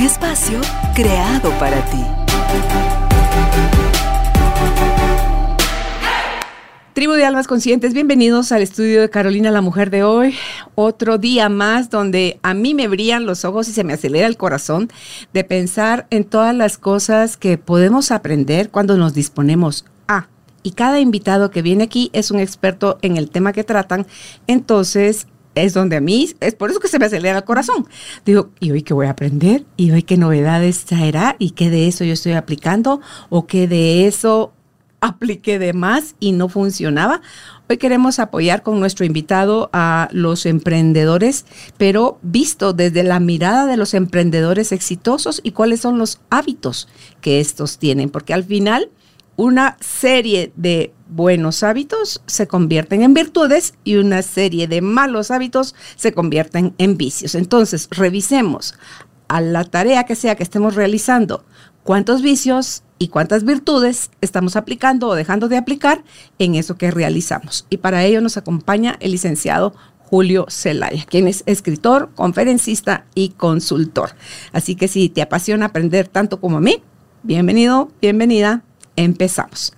Espacio creado para ti. Tribu de Almas Conscientes, bienvenidos al estudio de Carolina, la mujer de hoy. Otro día más donde a mí me brillan los ojos y se me acelera el corazón de pensar en todas las cosas que podemos aprender cuando nos disponemos a. Y cada invitado que viene aquí es un experto en el tema que tratan. Entonces, es donde a mí, es por eso que se me acelera el corazón. Digo, ¿y hoy qué voy a aprender? ¿Y hoy qué novedades traerá? ¿Y qué de eso yo estoy aplicando? ¿O qué de eso apliqué de más y no funcionaba. Hoy queremos apoyar con nuestro invitado a los emprendedores, pero visto desde la mirada de los emprendedores exitosos y cuáles son los hábitos que estos tienen, porque al final una serie de buenos hábitos se convierten en virtudes y una serie de malos hábitos se convierten en vicios. Entonces, revisemos a la tarea que sea que estemos realizando, cuántos vicios y cuántas virtudes estamos aplicando o dejando de aplicar en eso que realizamos. Y para ello nos acompaña el licenciado Julio Zelaya, quien es escritor, conferencista y consultor. Así que si te apasiona aprender tanto como a mí, bienvenido, bienvenida, empezamos.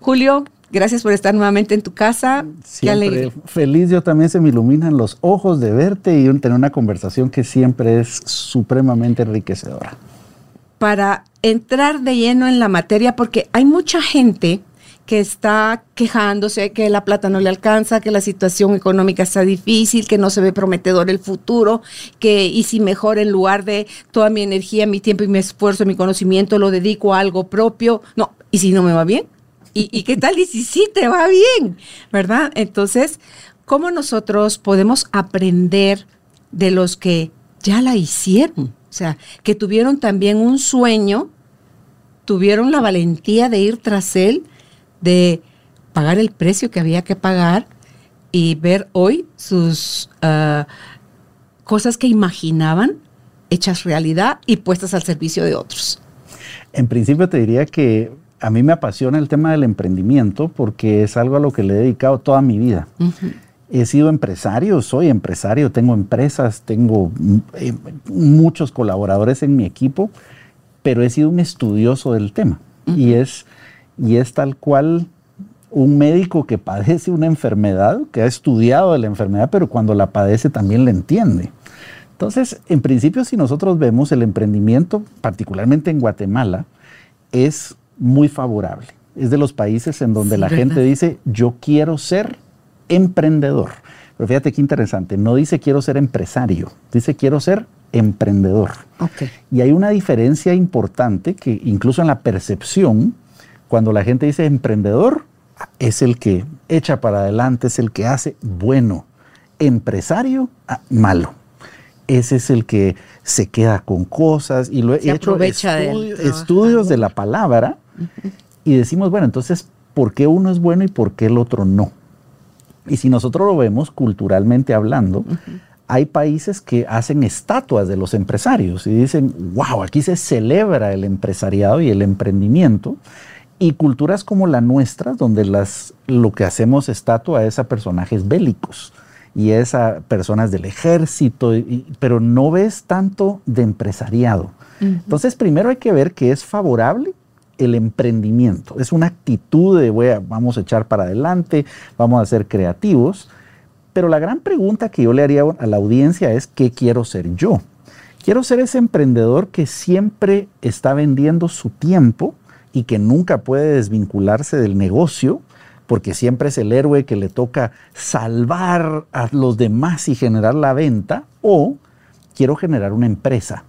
Julio, gracias por estar nuevamente en tu casa. Siempre feliz, yo también se me iluminan los ojos de verte y tener una conversación que siempre es supremamente enriquecedora para entrar de lleno en la materia, porque hay mucha gente que está quejándose que la plata no le alcanza, que la situación económica está difícil, que no se ve prometedor el futuro, que y si mejor en lugar de toda mi energía, mi tiempo y mi esfuerzo, mi conocimiento lo dedico a algo propio, no, y si no me va bien, y, qué tal y si sí te va bien, ¿verdad? Entonces, ¿cómo nosotros podemos aprender de los que ya la hicieron? O sea, que tuvieron también un sueño, tuvieron la valentía de ir tras él, de pagar el precio que había que pagar y ver hoy sus ah, cosas que imaginaban hechas realidad y puestas al servicio de otros. En principio te diría que a mí me apasiona el tema del emprendimiento porque es algo a lo que le he dedicado toda mi vida. He sido empresario, soy empresario, tengo empresas, tengo eh, muchos colaboradores en mi equipo, pero he sido un estudioso del tema. y, es, y es tal cual un médico que padece una enfermedad, que ha estudiado de la enfermedad, pero cuando la padece también la entiende. Entonces, en principio, si nosotros vemos el emprendimiento, particularmente en Guatemala, es muy favorable. Es de los países en donde la gente dice, yo quiero ser emprendedor. Pero fíjate qué interesante, no dice quiero ser empresario, dice quiero ser emprendedor. Y hay una diferencia importante que incluso en la percepción, cuando la gente dice emprendedor, es el que echa para adelante, es el que hace bueno. Empresario, ah, malo. Ese es el que se queda con cosas y lo he hecho estudios de la palabra y decimos, bueno, entonces, ¿por qué uno es bueno y por qué el otro no? Y si nosotros lo vemos culturalmente hablando, hay países que hacen estatuas de los empresarios y dicen, wow, aquí se celebra el empresariado y el emprendimiento. Y culturas como la nuestra, donde las, lo que hacemos estatua es a personajes bélicos y es a personas del ejército, pero no ves tanto de empresariado. Entonces, primero hay que ver que es favorable el emprendimiento. Es una actitud de voy vamos a echar para adelante, vamos a ser creativos. Pero la gran pregunta que yo le haría a la audiencia es, ¿qué quiero ser yo? Quiero ser ese emprendedor que siempre está vendiendo su tiempo y que nunca puede desvincularse del negocio, porque siempre es el héroe que le toca salvar a los demás y generar la venta, o quiero generar una empresa.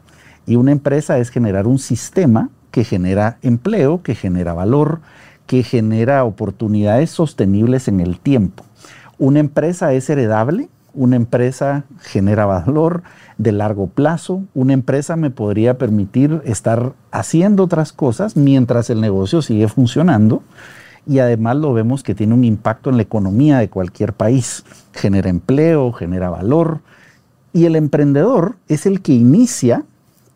Y una empresa es generar un sistema que genera empleo, que genera valor, que genera oportunidades sostenibles en el tiempo. Una empresa es heredable una empresa genera valor de largo plazo, una empresa me podría permitir estar haciendo otras cosas mientras el negocio sigue funcionando y además lo vemos que tiene un impacto en la economía de cualquier país, genera empleo, genera valor y el emprendedor es el que inicia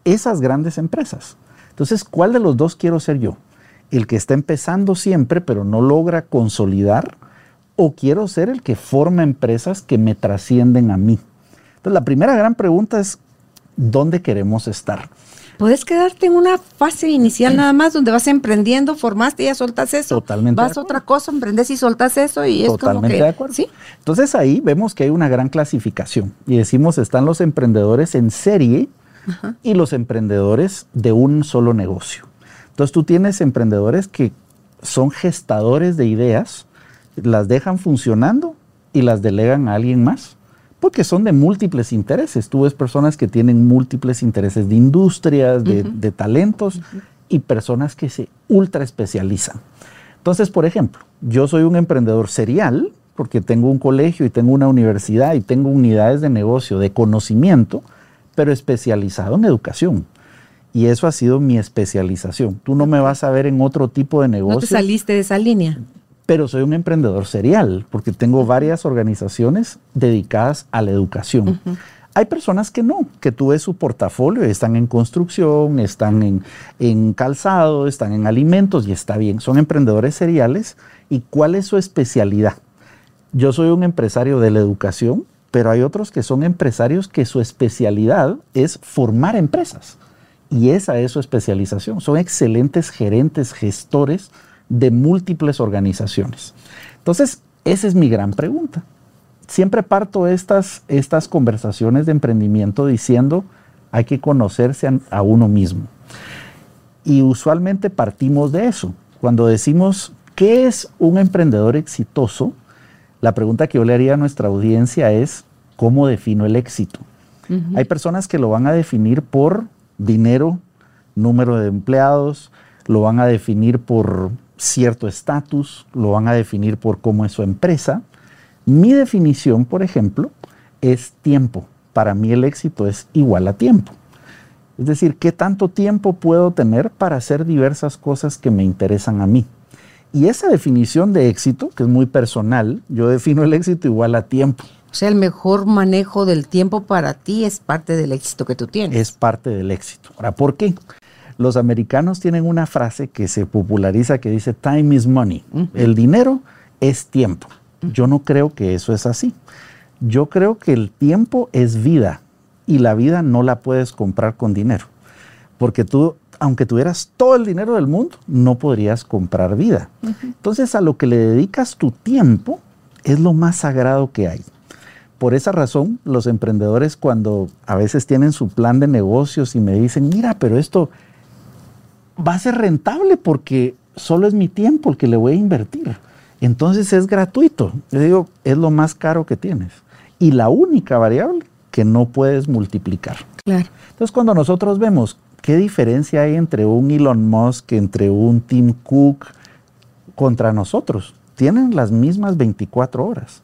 esas grandes empresas. Entonces, ¿cuál de los dos quiero ser yo? ¿El que está empezando siempre pero no logra consolidar? ¿O quiero ser el que forma empresas que me trascienden a mí? Entonces, la primera gran pregunta es, ¿dónde queremos estar? Puedes quedarte en una fase inicial nada más donde vas emprendiendo, formaste y ya soltas eso. Totalmente. Vas a otra cosa, emprendes y soltas eso y es Totalmente como que, de acuerdo. ¿sí? Entonces ahí vemos que hay una gran clasificación y decimos están los emprendedores en serie y los emprendedores de un solo negocio. Entonces tú tienes emprendedores que son gestadores de ideas, las dejan funcionando y las delegan a alguien más porque son de múltiples intereses. Tú ves personas que tienen múltiples intereses de industrias, de, de talentos y personas que se ultra especializan. Entonces, por ejemplo, yo soy un emprendedor serial porque tengo un colegio y tengo una universidad y tengo unidades de negocio, de conocimiento, pero especializado en educación. Y eso ha sido mi especialización. Tú no me vas a ver en otro tipo de negocio. No te saliste de esa línea. Pero soy un emprendedor serial porque tengo varias organizaciones dedicadas a la educación. Hay personas que no, que tú ves su portafolio, están en construcción, están en, en calzado, están en alimentos y está bien. Son emprendedores seriales. ¿Y cuál es su especialidad? Yo soy un empresario de la educación, pero hay otros que son empresarios que su especialidad es formar empresas. Y esa es su especialización. Son excelentes gerentes, gestores de múltiples organizaciones. Entonces, esa es mi gran pregunta. Siempre parto estas, estas conversaciones de emprendimiento diciendo, hay que conocerse a, a uno mismo. Y usualmente partimos de eso. Cuando decimos, ¿qué es un emprendedor exitoso? La pregunta que yo le haría a nuestra audiencia es, ¿cómo defino el éxito? Hay personas que lo van a definir por dinero, número de empleados, lo van a definir por cierto estatus, lo van a definir por cómo es su empresa. Mi definición, por ejemplo, es tiempo. Para mí el éxito es igual a tiempo. Es decir, ¿qué tanto tiempo puedo tener para hacer diversas cosas que me interesan a mí? Y esa definición de éxito, que es muy personal, yo defino el éxito igual a tiempo. O sea, el mejor manejo del tiempo para ti es parte del éxito que tú tienes. Es parte del éxito. Ahora, ¿por qué? Los americanos tienen una frase que se populariza que dice time is money. El dinero es tiempo. Yo no creo que eso es así. Yo creo que el tiempo es vida y la vida no la puedes comprar con dinero. Porque tú, aunque tuvieras todo el dinero del mundo, no podrías comprar vida. Entonces a lo que le dedicas tu tiempo es lo más sagrado que hay. Por esa razón, los emprendedores cuando a veces tienen su plan de negocios y me dicen, mira, pero esto va a ser rentable porque solo es mi tiempo el que le voy a invertir. Entonces es gratuito. Yo digo, es lo más caro que tienes. Y la única variable que no puedes multiplicar. Claro. Entonces cuando nosotros vemos qué diferencia hay entre un Elon Musk, entre un Tim Cook contra nosotros, tienen las mismas 24 horas.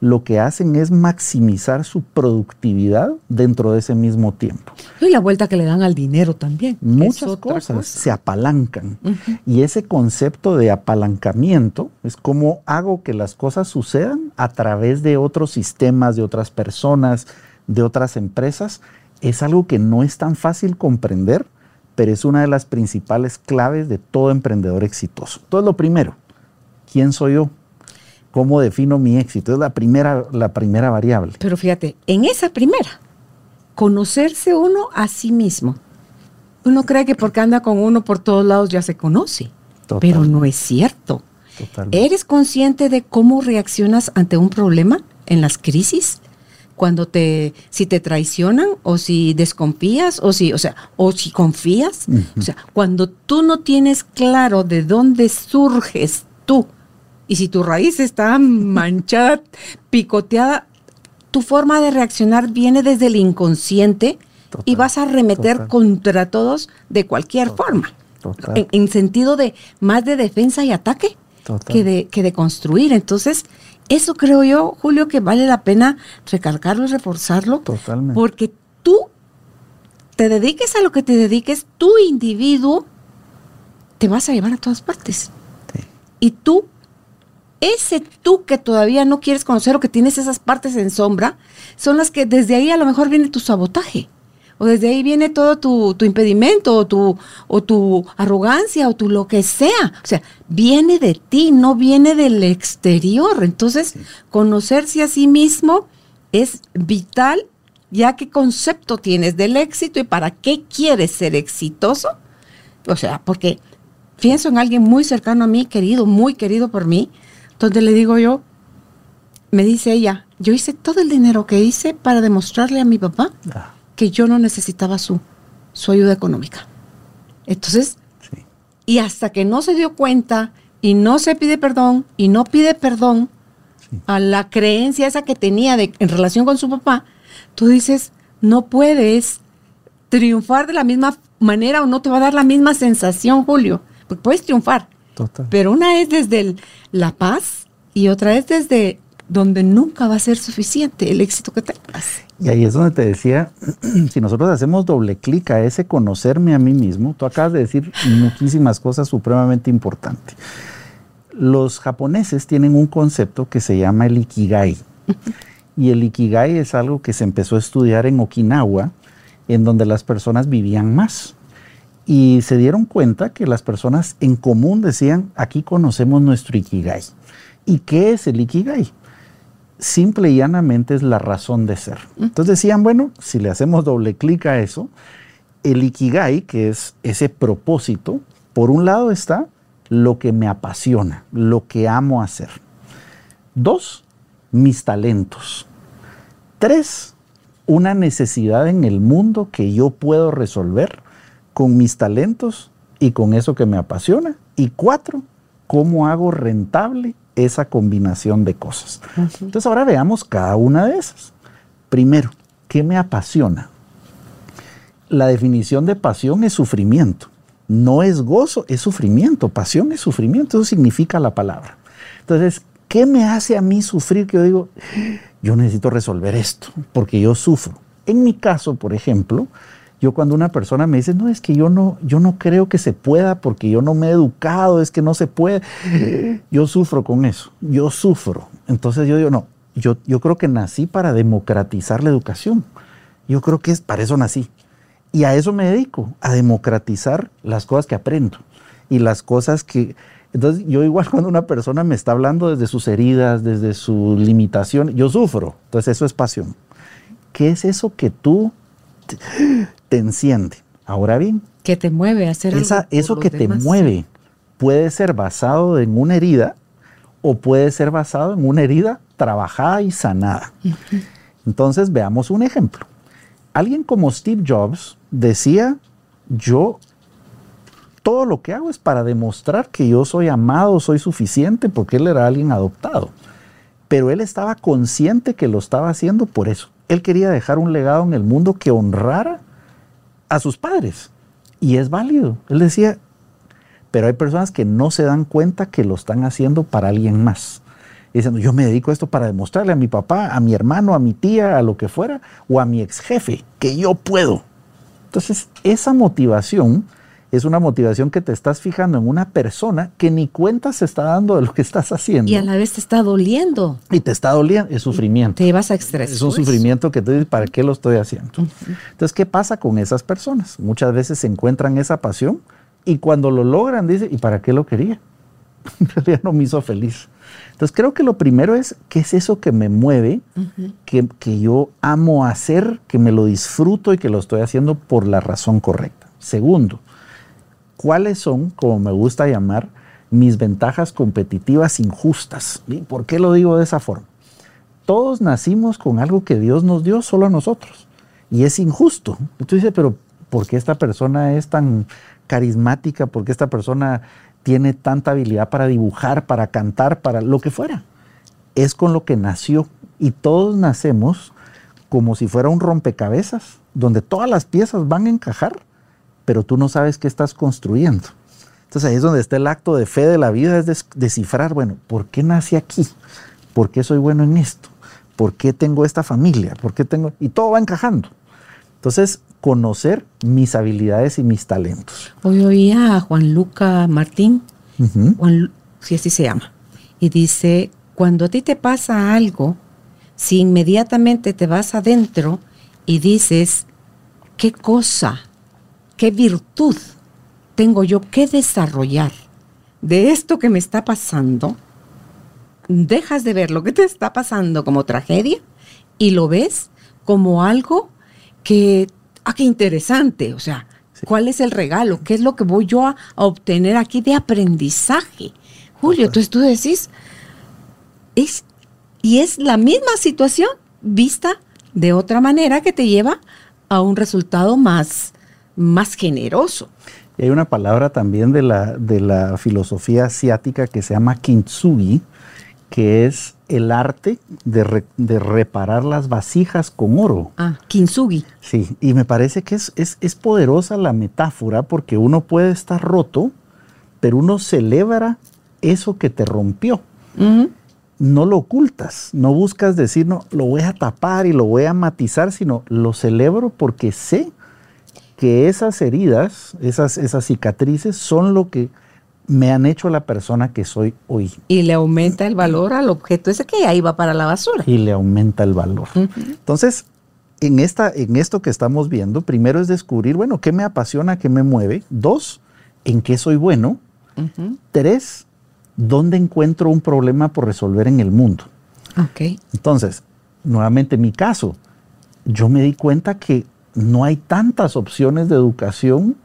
Lo que hacen es maximizar su productividad dentro de ese mismo tiempo. Y la vuelta que le dan al dinero también. Muchas cosas cosa. se apalancan. Y ese concepto de apalancamiento es cómo hago que las cosas sucedan a través de otros sistemas, de otras personas, de otras empresas. Es algo que no es tan fácil comprender, pero es una de las principales claves de todo emprendedor exitoso. Entonces, lo primero, ¿quién soy yo? ¿Cómo defino mi éxito? Es la primera, la primera variable. Pero fíjate, en esa primera, conocerse uno a sí mismo. Uno cree que porque anda con uno por todos lados ya se conoce, Total. pero no es cierto. Totalmente. ¿Eres consciente de cómo reaccionas ante un problema en las crisis? Cuando te, si te traicionan o si desconfías o si, o sea, o si confías. O sea, cuando tú no tienes claro de dónde surges tú y si tu raíz está manchada, picoteada, tu forma de reaccionar viene desde el inconsciente y vas a arremeter total. contra todos de cualquier Total, forma. total. En, en sentido de más de defensa y ataque que de, que de construir. Entonces, Eso creo yo, Julio, que vale la pena recalcarlo y reforzarlo. Totalmente. Porque tú te dediques a lo que te dediques, tu individuo te vas a llevar a todas partes. Sí. Y tú, ese tú que todavía no quieres conocer o que tienes esas partes en sombra, son las que desde ahí a lo mejor viene tu sabotaje. O desde ahí viene todo tu, tu impedimento o tu, o tu arrogancia o tu lo que sea. O sea, viene de ti, no viene del exterior. Entonces, conocerse a sí mismo es vital ya qué concepto tienes del éxito y para qué quieres ser exitoso. O sea, porque pienso en alguien muy cercano a mí, querido, muy querido por mí, donde le digo yo, me dice ella, yo hice todo el dinero que hice para demostrarle a mi papá Ah, que yo no necesitaba su, su ayuda económica. Entonces, sí. y hasta que no se dio cuenta y no se pide perdón y no pide perdón Sí. a la creencia esa que tenía de, en relación con su papá, tú dices, no puedes triunfar de la misma manera o no te va a dar la misma sensación, Julio. Porque puedes triunfar, Total. pero una es desde el- la paz y otra es desde donde nunca va a ser suficiente el éxito que tengas. Y ahí es donde te decía, si nosotros hacemos doble clic a ese conocerme a mí mismo, tú acabas de decir muchísimas cosas supremamente importantes. Los japoneses tienen un concepto que se llama el ikigai. Y el ikigai es algo que se empezó a estudiar en Okinawa, en donde las personas vivían más. Y se dieron cuenta que las personas en común decían, aquí conocemos nuestro ikigai. ¿Y qué es el ikigai? simple y llanamente es la razón de ser. Entonces decían, bueno, si le hacemos doble clic a eso, el ikigai, que es ese propósito, por un lado está lo que me apasiona, lo que amo hacer. Dos, mis talentos. Tres, una necesidad en el mundo que yo puedo resolver con mis talentos y con eso que me apasiona. Y cuatro, cómo hago rentable esa combinación de cosas. Entonces ahora veamos cada una de esas. Primero, ¿qué me apasiona? La definición de pasión es sufrimiento. No es gozo, es sufrimiento. Pasión es sufrimiento, eso significa la palabra. Entonces, ¿qué me hace a mí sufrir que yo digo, yo necesito resolver esto, porque yo sufro? En mi caso, por ejemplo, yo cuando una persona me dice, no, es que yo no, yo no creo que se pueda porque yo no me he educado, es que no se puede, yo sufro con eso, yo sufro. Entonces yo digo, no, yo, yo creo que nací para democratizar la educación. Yo creo que es para eso nací. Y a eso me dedico, a democratizar las cosas que aprendo y las cosas que... Entonces yo igual cuando una persona me está hablando desde sus heridas, desde su limitación, yo sufro. Entonces eso es pasión. ¿Qué es eso que tú te, enciende? Ahora bien, Que te mueve a hacer esa, eso que te mueve puede ser basado en una herida o puede ser basado en una herida trabajada y sanada. Entonces veamos un ejemplo. Alguien como Steve Jobs decía, yo todo lo que hago es para demostrar que yo soy amado, soy suficiente, porque él era alguien adoptado. Pero él estaba consciente que lo estaba haciendo por eso. Él quería dejar un legado en el mundo que honrara a sus padres. Y es válido. Él decía, pero hay personas que no se dan cuenta que lo están haciendo para alguien más. Diciendo, yo me dedico a esto para demostrarle a mi papá, a mi hermano, a mi tía, a lo que fuera, o a mi ex jefe, que yo puedo. Entonces, esa motivación es una motivación que te estás fijando en una persona que ni cuenta se está dando de lo que estás haciendo. Y a la vez te está doliendo. Y te está doliendo, es sufrimiento. Te vas a estresar. Es un sufrimiento que tú dices, ¿para qué lo estoy haciendo? Entonces, ¿qué pasa con esas personas? Muchas veces se encuentran esa pasión y cuando lo logran, dicen, ¿y para qué lo quería? En realidad no me hizo feliz. Entonces, creo que lo primero es, ¿qué es eso que me mueve, que, que yo amo hacer, que me lo disfruto y que lo estoy haciendo por la razón correcta? Segundo, ¿cuáles son, como me gusta llamar, mis ventajas competitivas injustas? ¿Y ¿Por qué lo digo de esa forma? todos nacimos con algo que Dios nos dio solo a nosotros. Y es injusto. Y tú dices, pero ¿por qué esta persona es tan carismática? ¿Por qué esta persona tiene tanta habilidad para dibujar, para cantar, para lo que fuera? Es con lo que nació. Y todos nacemos como si fuera un rompecabezas, donde todas las piezas van a encajar, pero tú no sabes qué estás construyendo. Entonces ahí es donde está el acto de fe de la vida, es des- descifrar, bueno, ¿por qué nací aquí? ¿Por qué soy bueno en esto? ¿Por qué tengo esta familia? ¿Por qué tengo...? Y todo va encajando. Entonces, conocer mis habilidades y mis talentos. Hoy oía a Juan Luca Martín, Juan, si así se llama, y dice, cuando a ti te pasa algo, si inmediatamente te vas adentro y dices, ¿qué cosa, qué virtud tengo yo que desarrollar de esto que me está pasando? Dejas de ver lo que te está pasando como tragedia y lo ves como algo que, ah, qué interesante, o sea, ¿cuál es el regalo? ¿Qué es lo que voy yo a, obtener aquí de aprendizaje? Julio, entonces tú decís, es, y es la misma situación vista de otra manera que te lleva a un resultado más, más generoso. Y hay una palabra también de la, de la filosofía asiática que se llama kintsugi, que es el arte de, de, reparar las vasijas con oro. Ah, kintsugi. Sí, y me parece que es, es, es, poderosa la metáfora porque uno puede estar roto, pero uno celebra eso que te rompió. No lo ocultas, no buscas decir, no, lo voy a tapar y lo voy a matizar, sino lo celebro porque sé que esas heridas, esas, esas cicatrices son lo que me han hecho la persona que soy hoy. Y le aumenta el valor al objeto ese que ahí va para la basura. Y le aumenta el valor. Entonces, en, esta, en esto que estamos viendo, primero es descubrir, bueno, qué me apasiona, qué me mueve. Dos, en qué soy bueno. Tres, dónde encuentro un problema por resolver en el mundo. Ok. Entonces, nuevamente mi caso, yo me di cuenta que no hay tantas opciones de educación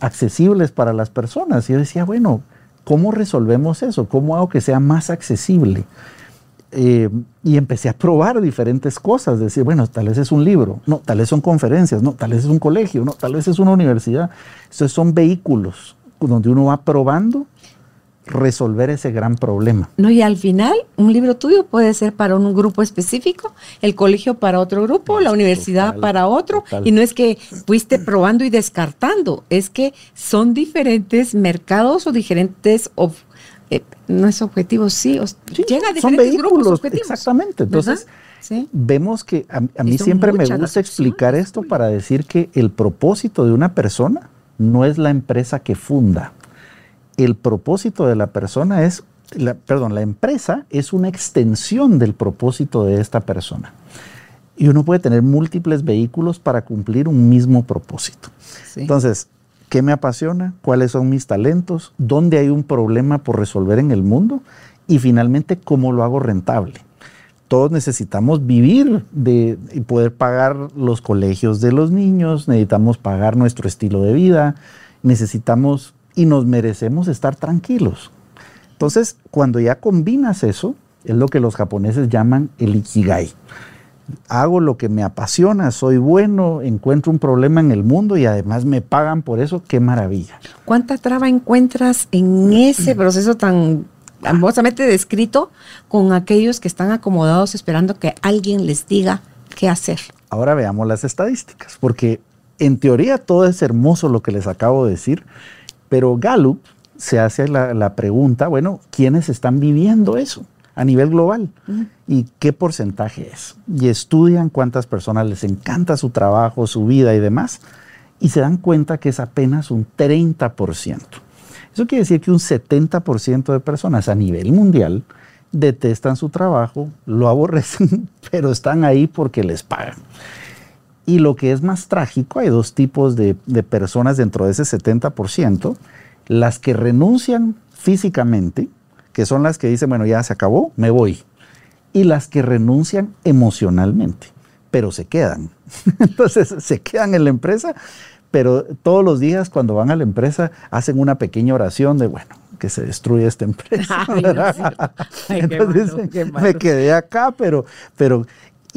accesibles para las personas. Y yo decía, bueno, ¿cómo resolvemos eso? ¿Cómo hago que sea más accesible? Eh, y empecé a probar diferentes cosas, decir, bueno, tal vez es un libro, no, tal vez son conferencias, no, tal vez es un colegio, no, tal vez es una universidad. Estos son vehículos donde uno va probando resolver ese gran problema. No, y al final, un libro tuyo puede ser para un grupo específico, el colegio para otro grupo, la universidad para otro, y no es que fuiste probando y descartando, es que son diferentes mercados o diferentes eh, no es objetivo, sí, llega a diferentes grupos objetivos. Exactamente. Entonces, vemos que a, mí siempre me gusta explicar esto para decir que el propósito de una persona no es la empresa que funda el propósito de la persona es, perdón, la empresa es una extensión del propósito de esta persona. Y uno puede tener múltiples vehículos para cumplir un mismo propósito. Entonces, ¿qué me apasiona? ¿Cuáles son mis talentos? ¿Dónde hay un problema por resolver en el mundo? Y finalmente, ¿cómo lo hago rentable? Todos necesitamos vivir de, y poder pagar los colegios de los niños, necesitamos pagar nuestro estilo de vida, necesitamos y nos merecemos estar tranquilos. Entonces, cuando ya combinas eso, es lo que los japoneses llaman el ikigai. Hago lo que me apasiona, soy bueno, encuentro un problema en el mundo y además me pagan por eso, qué maravilla. ¿Cuánta traba encuentras en ese proceso tan hermosamente descrito con aquellos que están acomodados esperando que alguien les diga qué hacer? Ahora veamos las estadísticas, porque en teoría todo es hermoso lo que les acabo de decir, pero Gallup se hace la, pregunta, bueno, ¿quiénes están viviendo eso a nivel global? ¿Y qué porcentaje es? Y estudian cuántas personas les encanta su trabajo, su vida y demás, y se dan cuenta que es apenas un 30%. Eso quiere decir que un 70% de personas a nivel mundial detestan su trabajo, lo aborrecen, pero están ahí porque les pagan. Y lo que es más trágico, hay dos tipos de, personas dentro de ese 70%, las que renuncian físicamente, que son las que dicen, bueno, ya se acabó, me voy, y las que renuncian emocionalmente, pero se quedan. Entonces se quedan en la empresa, pero todos los días cuando van a la empresa hacen una pequeña oración de, bueno, que se destruye esta empresa. Entonces me quedé acá, pero, pero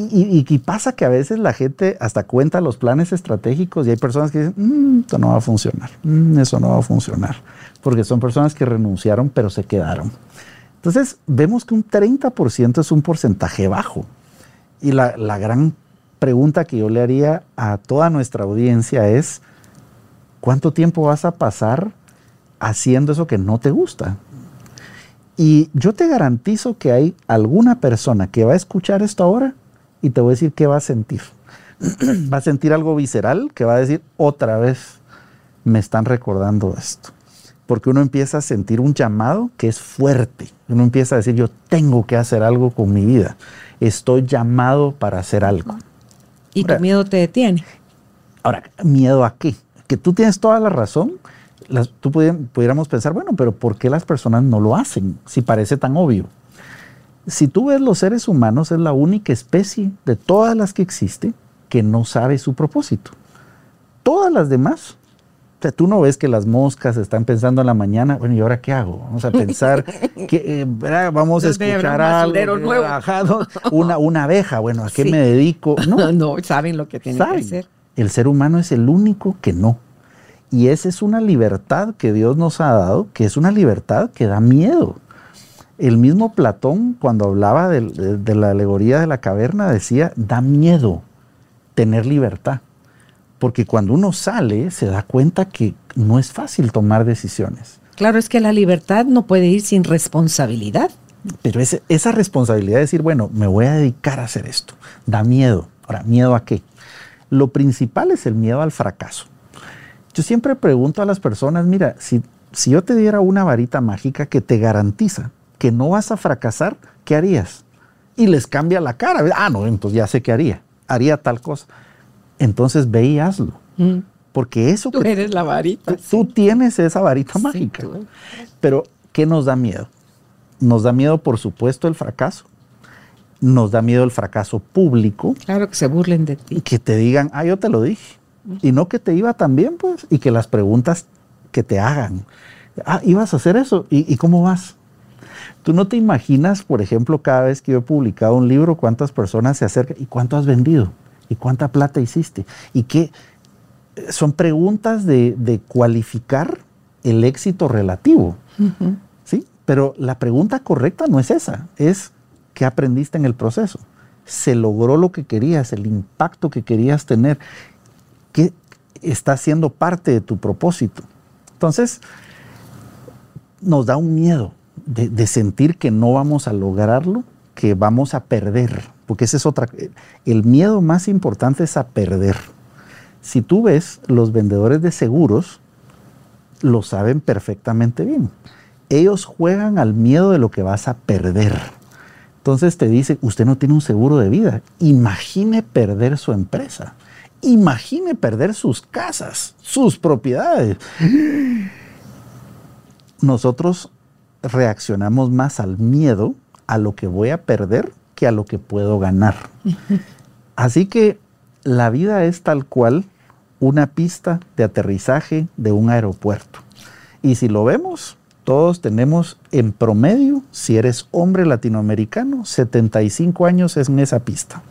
y, pasa que a veces la gente hasta cuenta los planes estratégicos y hay personas que dicen, mm, esto no va a funcionar, mm, eso no va a funcionar, porque son personas que renunciaron pero se quedaron. Entonces vemos que un 30% es un porcentaje bajo. Y la, la gran pregunta que yo le haría a toda nuestra audiencia es, ¿cuánto tiempo vas a pasar haciendo eso que no te gusta? Y yo te garantizo que hay alguna persona que va a escuchar esto ahora y te voy a decir qué va a sentir. va a sentir algo visceral que va a decir otra vez me están recordando esto. Porque uno empieza a sentir un llamado que es fuerte. Uno empieza a decir, yo tengo que hacer algo con mi vida. Estoy llamado para hacer algo. ¿Y tu miedo te detiene? Ahora, ¿miedo a qué? Que tú tienes toda la razón. tú pudiéramos pensar, bueno, pero ¿por qué las personas no lo hacen si parece tan obvio? Si tú ves los seres humanos, es la única especie de todas las que existe que no sabe su propósito. Todas las demás o sea, tú no ves que las moscas están pensando en la mañana, bueno, ¿y ahora qué hago? Vamos a pensar que eh, vamos a escuchar algo nuevo. una, una abeja, bueno, ¿a qué me dedico? No, no, saben lo que tienen que hacer. El ser humano es el único que no. Y esa es una libertad que Dios nos ha dado, que es una libertad que da miedo. El mismo Platón, cuando hablaba de la alegoría de la caverna, decía, da miedo tener libertad porque cuando uno sale se da cuenta que no es fácil tomar decisiones. Claro, es que la libertad no puede ir sin responsabilidad. Pero esa responsabilidad de decir, bueno, me voy a dedicar a hacer esto, da miedo. Ahora, ¿miedo a qué? Lo principal es el miedo al fracaso. Yo siempre pregunto a las personas, mira, si, si yo te diera una varita mágica que te garantiza que no vas a fracasar, ¿qué harías? Y les cambia la cara. Ah, no, entonces ya sé qué haría. Haría tal cosa entonces ve y hazlo. Mm. Porque eso... Tú eres la varita. Tú, tienes esa varita mágica. Pero, ¿qué nos da miedo? Nos da miedo, por supuesto, el fracaso. Nos da miedo el fracaso público. Claro, que se burlen de ti. Que te digan, ah, yo te lo dije. Y no que te iba tan bien, pues. Y que las preguntas que te hagan. Ah, ibas a hacer eso. ¿Y, y cómo vas? Tú no te imaginas, por ejemplo, cada vez que yo he publicado un libro, cuántas personas se acercan y cuánto has vendido. ¿Y cuánta plata hiciste? ¿Y qué? Son preguntas de, cualificar el éxito relativo. ¿Sí? Pero la pregunta correcta no es esa, es ¿qué aprendiste en el proceso? ¿Se logró lo que querías, el impacto que querías tener? ¿Qué está siendo parte de tu propósito? Entonces, nos da un miedo de sentir que no vamos a lograrlo, que vamos a perder porque esa es otra. El miedo más importante es a perder. Si tú ves, los vendedores de seguros lo saben perfectamente bien. Ellos juegan al miedo de lo que vas a perder. Entonces te dicen, usted no tiene un seguro de vida. Imagine perder su empresa. Imagine perder sus casas, sus propiedades. Nosotros reaccionamos más al miedo, a lo que voy a perder, a lo que puedo ganar. Así que la vida es tal cual una pista de aterrizaje de un aeropuerto. Y si lo vemos, todos tenemos en promedio, si eres hombre latinoamericano, 75 años en esa pista.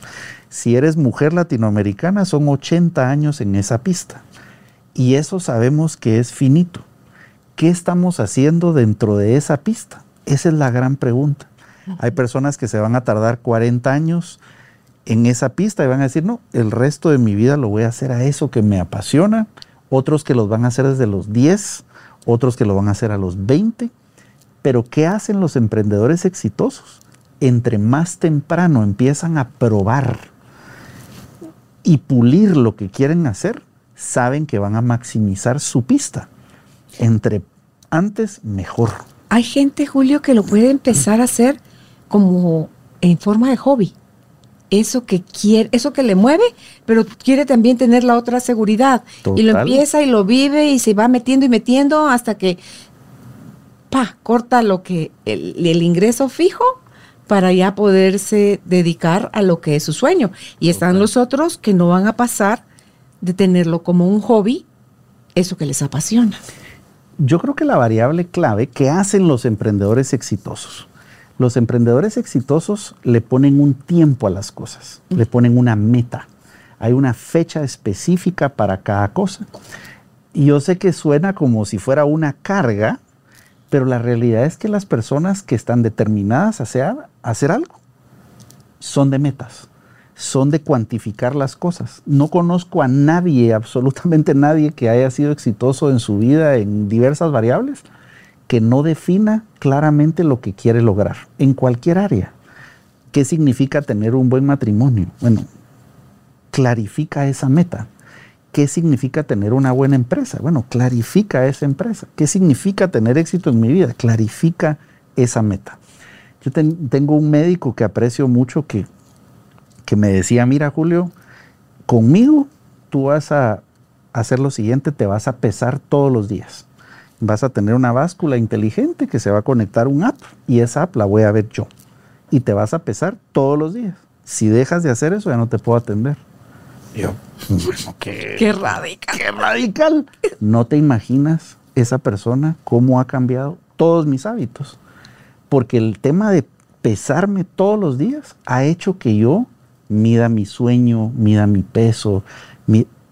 Si eres mujer latinoamericana, son 80 años en esa pista. Y eso sabemos que es finito. ¿Qué estamos haciendo dentro de esa pista? Esa es la gran pregunta. Hay personas que se van a tardar 40 años en esa pista y van a decir, no, el resto de mi vida lo voy a hacer a eso que me apasiona. Otros que los van a hacer desde los 10, otros que lo van a hacer a los 20. Pero ¿qué hacen los emprendedores exitosos? Entre más temprano empiezan a probar y pulir lo que quieren hacer, saben que van a maximizar su pista. Entre antes, mejor. Hay gente, Julio, que lo puede empezar a hacer como en forma de hobby. Eso que quiere, eso que le mueve, pero quiere también tener la otra seguridad. Y lo empieza y lo vive y se va metiendo y metiendo hasta que pa, corta lo que el, el ingreso fijo para ya poderse dedicar a lo que es su sueño. Y están los otros que no van a pasar de tenerlo como un hobby, eso que les apasiona. Yo creo que la variable clave que hacen los emprendedores exitosos los emprendedores exitosos le ponen un tiempo a las cosas, le ponen una meta. Hay una fecha específica para cada cosa. Y yo sé que suena como si fuera una carga, pero la realidad es que las personas que están determinadas a hacer, a hacer algo son de metas, son de cuantificar las cosas. No conozco a nadie, absolutamente nadie, que haya sido exitoso en su vida en diversas variables que no defina claramente lo que quiere lograr en cualquier área. ¿Qué significa tener un buen matrimonio? Bueno, clarifica esa meta. ¿Qué significa tener una buena empresa? Bueno, clarifica esa empresa. ¿Qué significa tener éxito en mi vida? Clarifica esa meta. Yo tengo un médico que aprecio mucho que, que me decía, mira Julio, conmigo tú vas a hacer lo siguiente, te vas a pesar todos los días. Vas a tener una báscula inteligente que se va a conectar un app y esa app la voy a ver yo. Y te vas a pesar todos los días. Si dejas de hacer eso, ya no te puedo atender. Yo, bueno, qué, qué radical. Qué radical. No te imaginas esa persona cómo ha cambiado todos mis hábitos. Porque el tema de pesarme todos los días ha hecho que yo mida mi sueño, mida mi peso.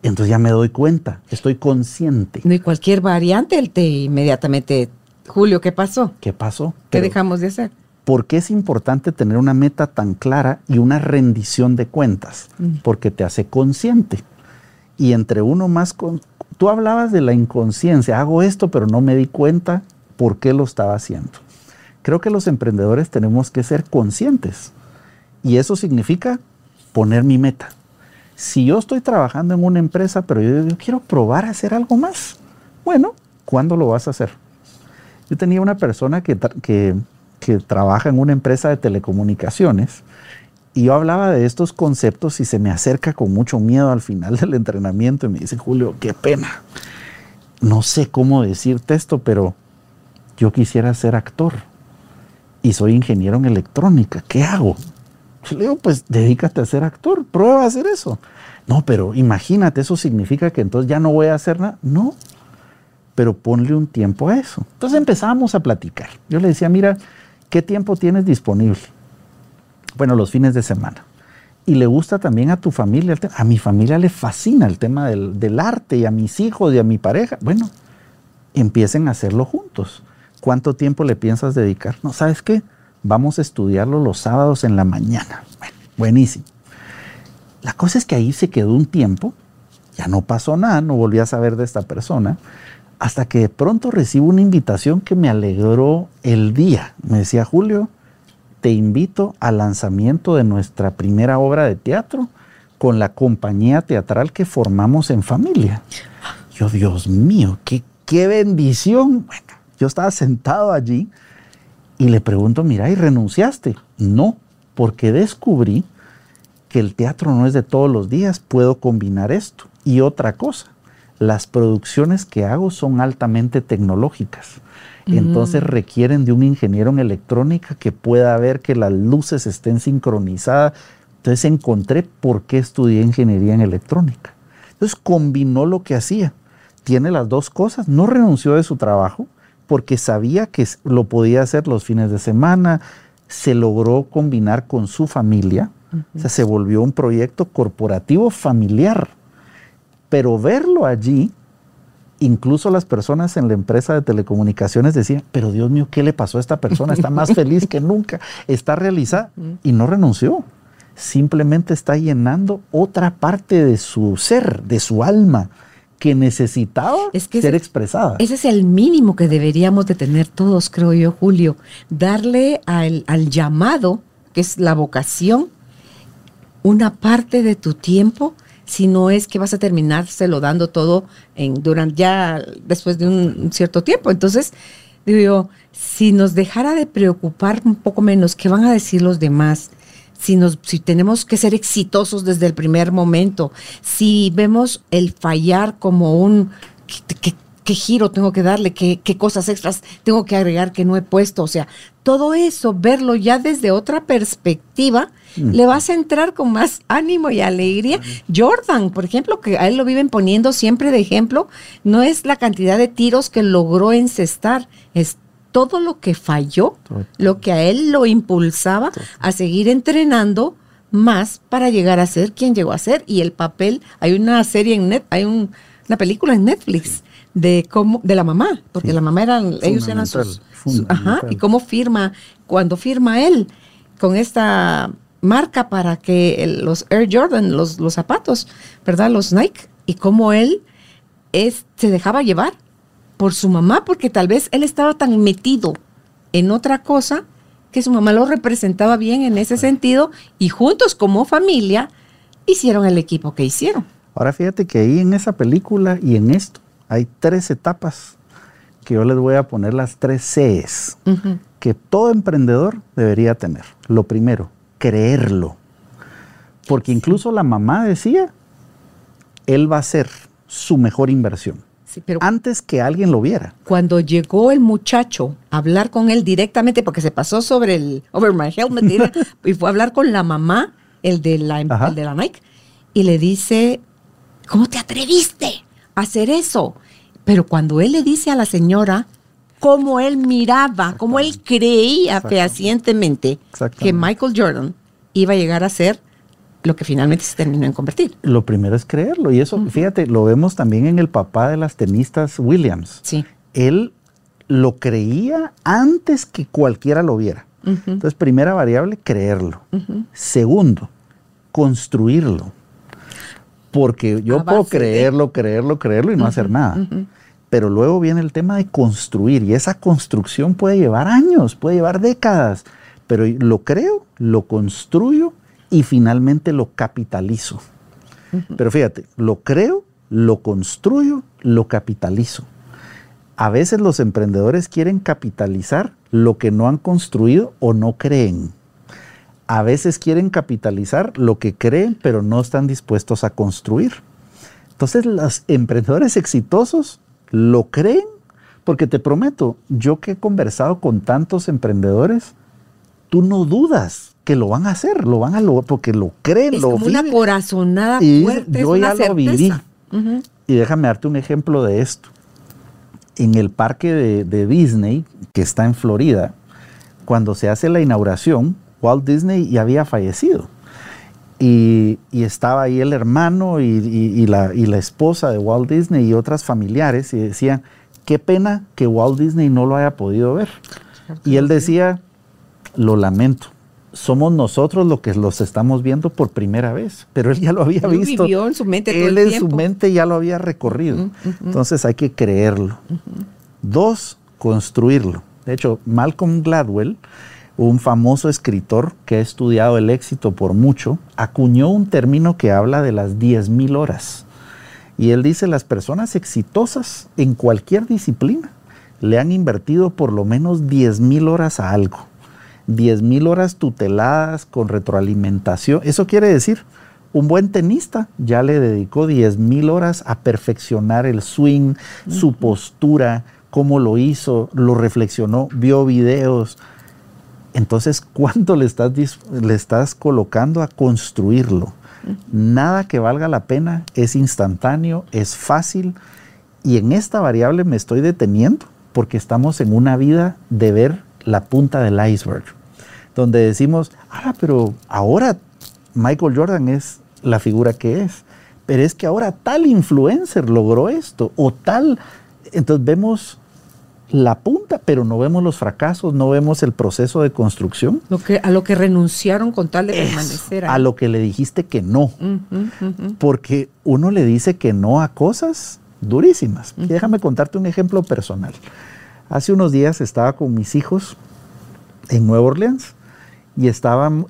entonces ya me doy cuenta, estoy consciente. No hay cualquier variante, él te inmediatamente, Julio, ¿qué pasó? ¿Qué pasó? ¿Qué dejamos de hacer? ¿Por qué es importante tener una meta tan clara y una rendición de cuentas? Mm. Porque te hace consciente. Y entre uno más... Con, tú hablabas de la inconsciencia, hago esto pero no me di cuenta por qué lo estaba haciendo. Creo que los emprendedores tenemos que ser conscientes. Y eso significa poner mi meta. Si yo estoy trabajando en una empresa, pero yo, quiero probar a hacer algo más, bueno, ¿cuándo lo vas a hacer? Yo tenía una persona que, que que trabaja en una empresa de telecomunicaciones y yo hablaba de estos conceptos y se me acerca con mucho miedo al final del entrenamiento y me dice, Julio, qué pena. No sé cómo decirte esto, pero yo quisiera ser actor y soy ingeniero en electrónica. ¿Qué hago? Le digo, pues dedícate a ser actor, prueba a hacer eso. No, pero imagínate, eso significa que entonces ya no voy a hacer nada. No, pero ponle un tiempo a eso. Entonces empezamos a platicar. Yo le decía, mira, ¿Qué tiempo tienes disponible? Bueno, los fines de semana. Y le gusta también a tu familia. A mi familia le fascina el tema del, arte y a mis hijos y a mi pareja. Bueno, empiecen a hacerlo juntos. ¿Cuánto tiempo le piensas dedicar? No, ¿sabes qué? Vamos a estudiarlo los sábados en la mañana. Buenísimo. La cosa es que ahí se quedó un tiempo, ya no pasó nada, no volví a saber de esta persona, hasta que de pronto recibo una invitación que me alegró el día. Me decía, Julio, te invito al lanzamiento de nuestra primera obra de teatro con la compañía teatral que formamos en familia. Yo, Dios mío, qué, qué bendición. Bueno, yo estaba sentado allí y le pregunto, mira, ¿y renunciaste? No, porque descubrí que el teatro no es de todos los días, puedo combinar esto y otra cosa las producciones que hago son altamente tecnológicas. Entonces requieren de un ingeniero en electrónica que pueda ver que las luces estén sincronizadas. Entonces encontré por qué estudié ingeniería en electrónica. Entonces combinó lo que hacía. Tiene las dos cosas. No renunció de su trabajo porque sabía que lo podía hacer los fines de semana. Se logró combinar con su familia. O sea, se volvió un proyecto corporativo familiar pero verlo allí, incluso las personas en la empresa de telecomunicaciones decían, pero Dios mío, ¿qué le pasó a esta persona? Está más feliz que nunca, está realizada y no renunció. Simplemente está llenando otra parte de su ser, de su alma, que necesitaba ser expresada. Ese es el mínimo que deberíamos de tener todos, creo yo, Julio. Darle al, al llamado, que es la vocación, una parte de tu tiempo si no es que vas a terminárselo dando todo en, durante ya después de un cierto tiempo. Entonces, digo si nos dejara de preocupar un poco menos qué van a decir los demás, si, nos, si tenemos que ser exitosos desde el primer momento, si vemos el fallar como un... ¿Qué, giro tengo que darle? ¿Qué, ¿Qué cosas extras tengo que agregar que no he puesto? O sea, todo eso, verlo ya desde otra perspectiva, le vas a entrar con más ánimo y alegría. Jordan, por ejemplo, que a él lo viven poniendo siempre de ejemplo, no es la cantidad de tiros que logró encestar, es todo lo que falló, lo que a él lo impulsaba a seguir entrenando más para llegar a ser quien llegó a ser. Y el papel, hay una serie en net, hay una película en Netflix de cómo, de la mamá, porque la mamá eran, ellos eran sus, ajá, y cómo firma, cuando firma él con esta marca para que los Air Jordan, los, zapatos, ¿verdad? Los Nike, y cómo él es, se dejaba llevar por su mamá, porque tal vez él estaba tan metido en otra cosa que su mamá lo representaba bien en ese sentido y juntos como familia hicieron el equipo que hicieron. Ahora fíjate que ahí en esa película y en esto hay tres etapas que yo les voy a poner las tres Cs que todo emprendedor debería tener. Lo primero, creerlo. Porque incluso la mamá decía, él va a ser su mejor inversión. Pero antes que alguien lo viera. Cuando llegó el muchacho a hablar con él directamente, porque se pasó sobre el over my helmet y fue a hablar con la mamá, el de la, el de la Nike, y le dice, ¿cómo te atreviste a hacer eso? Pero cuando él le dice a la señora cómo él miraba, cómo él creía fehacientemente que Michael Jordan iba a llegar a ser lo que finalmente se terminó en convertir. Lo primero es creerlo. Y eso, fíjate, lo vemos también en el papá de las tenistas Williams. Sí. Él lo creía antes que cualquiera lo viera. Entonces, primera variable, creerlo. Segundo, construirlo. Porque yo puedo creerlo, creerlo, creerlo y no hacer nada. Pero luego viene el tema de construir y esa construcción puede llevar años, puede llevar décadas. Pero lo creo, lo construyo y finalmente lo capitalizo. Pero fíjate, lo creo, lo construyo, lo capitalizo. A veces los emprendedores quieren capitalizar lo que no han construido o no creen. A veces quieren capitalizar lo que creen, pero no están dispuestos a construir. Entonces, los emprendedores exitosos lo creen, porque te prometo, yo que he conversado con tantos emprendedores, tú no dudas que lo van a hacer, lo van a lograr porque lo creen, es lo como una corazonada y fuerte, yo ya lo viví. Y déjame darte un ejemplo de esto. En el parque de, Disney, que está en Florida, cuando se hace la inauguración, Walt Disney ya había fallecido. Y, estaba ahí el hermano y, la, y, la, esposa de Walt Disney y otras familiares y decían, qué pena que Walt Disney no lo haya podido ver. Y él decía, lo lamento, somos nosotros los que los estamos viendo por primera vez, pero él ya lo había visto. Vivió en su mente todo él en su mente ya lo había recorrido. Entonces hay que creerlo. Dos, construirlo. De hecho, Malcolm Gladwell, un famoso escritor que ha estudiado el éxito por mucho, acuñó un término que habla de las 10.000 horas. Y él dice, las personas exitosas en cualquier disciplina le han invertido por lo menos 10.000 horas a algo. 10 mil horas tuteladas con retroalimentación. Eso quiere decir, un buen tenista ya le dedicó 10 mil horas a perfeccionar el swing, su postura, cómo lo hizo, lo reflexionó, vio videos. Entonces, ¿cuánto le estás, le estás colocando a construirlo? Nada que valga la pena es instantáneo, es fácil. Y en esta variable me estoy deteniendo porque estamos en una vida de ver la punta del iceberg donde decimos, ah, pero ahora Michael Jordan es la figura que es, pero es que ahora tal influencer logró esto, o tal, entonces vemos la punta, pero no vemos los fracasos, no vemos el proceso de construcción. Lo que, a lo que renunciaron con tal de permanecer. A lo que le dijiste que no. Porque uno le dice que no a cosas durísimas. Déjame contarte un ejemplo personal. Hace unos días estaba con mis hijos en Nueva Orleans y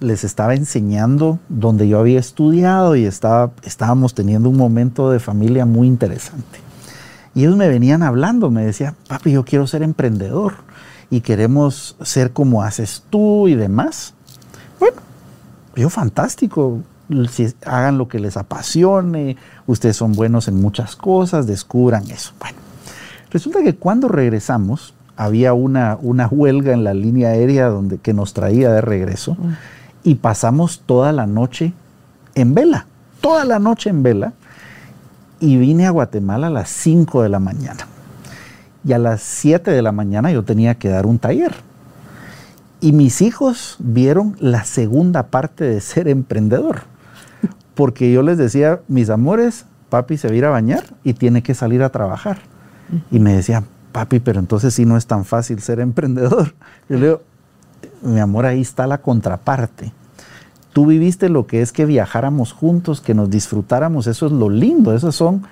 les estaba enseñando donde yo había estudiado y estaba, estábamos teniendo un momento de familia muy interesante. Y ellos me venían hablando, me decían, papi, yo quiero ser emprendedor y queremos ser como haces tú y demás. Bueno, yo fantástico, si hagan lo que les apasione, ustedes son buenos en muchas cosas, descubran eso. Bueno, resulta que cuando regresamos, había una, una huelga en la línea aérea donde, que nos traía de regreso y pasamos toda la noche en vela, toda la noche en vela y vine a Guatemala a las 5 de la mañana. Y a las 7 de la mañana yo tenía que dar un taller. Y mis hijos vieron la segunda parte de ser emprendedor. Porque yo les decía, mis amores, papi se va a ir a bañar y tiene que salir a trabajar. Y me decían, papi, pero entonces sí no es tan fácil ser emprendedor. Yo le digo, mi amor, ahí está la contraparte. Tú viviste lo que es que viajáramos juntos, que nos disfrutáramos, eso es lo lindo, esos son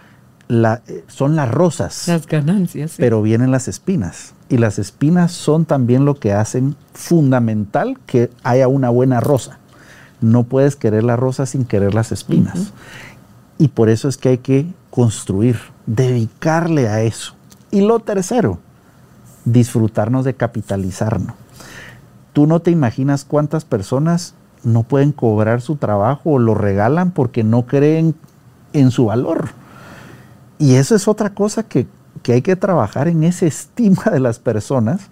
la, son las rosas. Las ganancias. Pero vienen las espinas. Y las espinas son también lo que hacen fundamental que haya una buena rosa. No puedes querer la rosa sin querer las espinas. Y por eso es que hay que construir, dedicarle a eso. Y lo tercero, disfrutarnos de capitalizarnos. Tú no te imaginas cuántas personas no pueden cobrar su trabajo o lo regalan porque no creen en su valor. Y eso es otra cosa que, hay que trabajar en esa estima de las personas,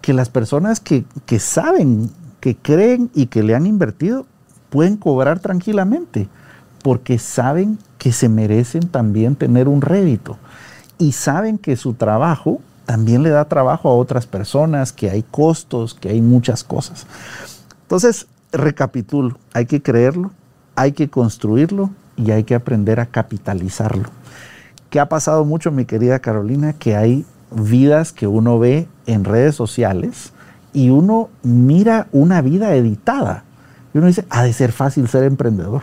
que las personas que, que saben, que creen y que le han invertido, pueden cobrar tranquilamente, porque saben que se merecen también tener un rédito y saben que su trabajo también le da trabajo a otras personas, que hay costos, que hay muchas cosas. Entonces, recapitulo, hay que creerlo, hay que construirlo y hay que aprender a capitalizarlo. ¿Qué ha pasado mucho, mi querida Carolina? Que hay vidas que uno ve en redes sociales y uno mira una vida editada. Y uno dice, ha de ser fácil ser emprendedor.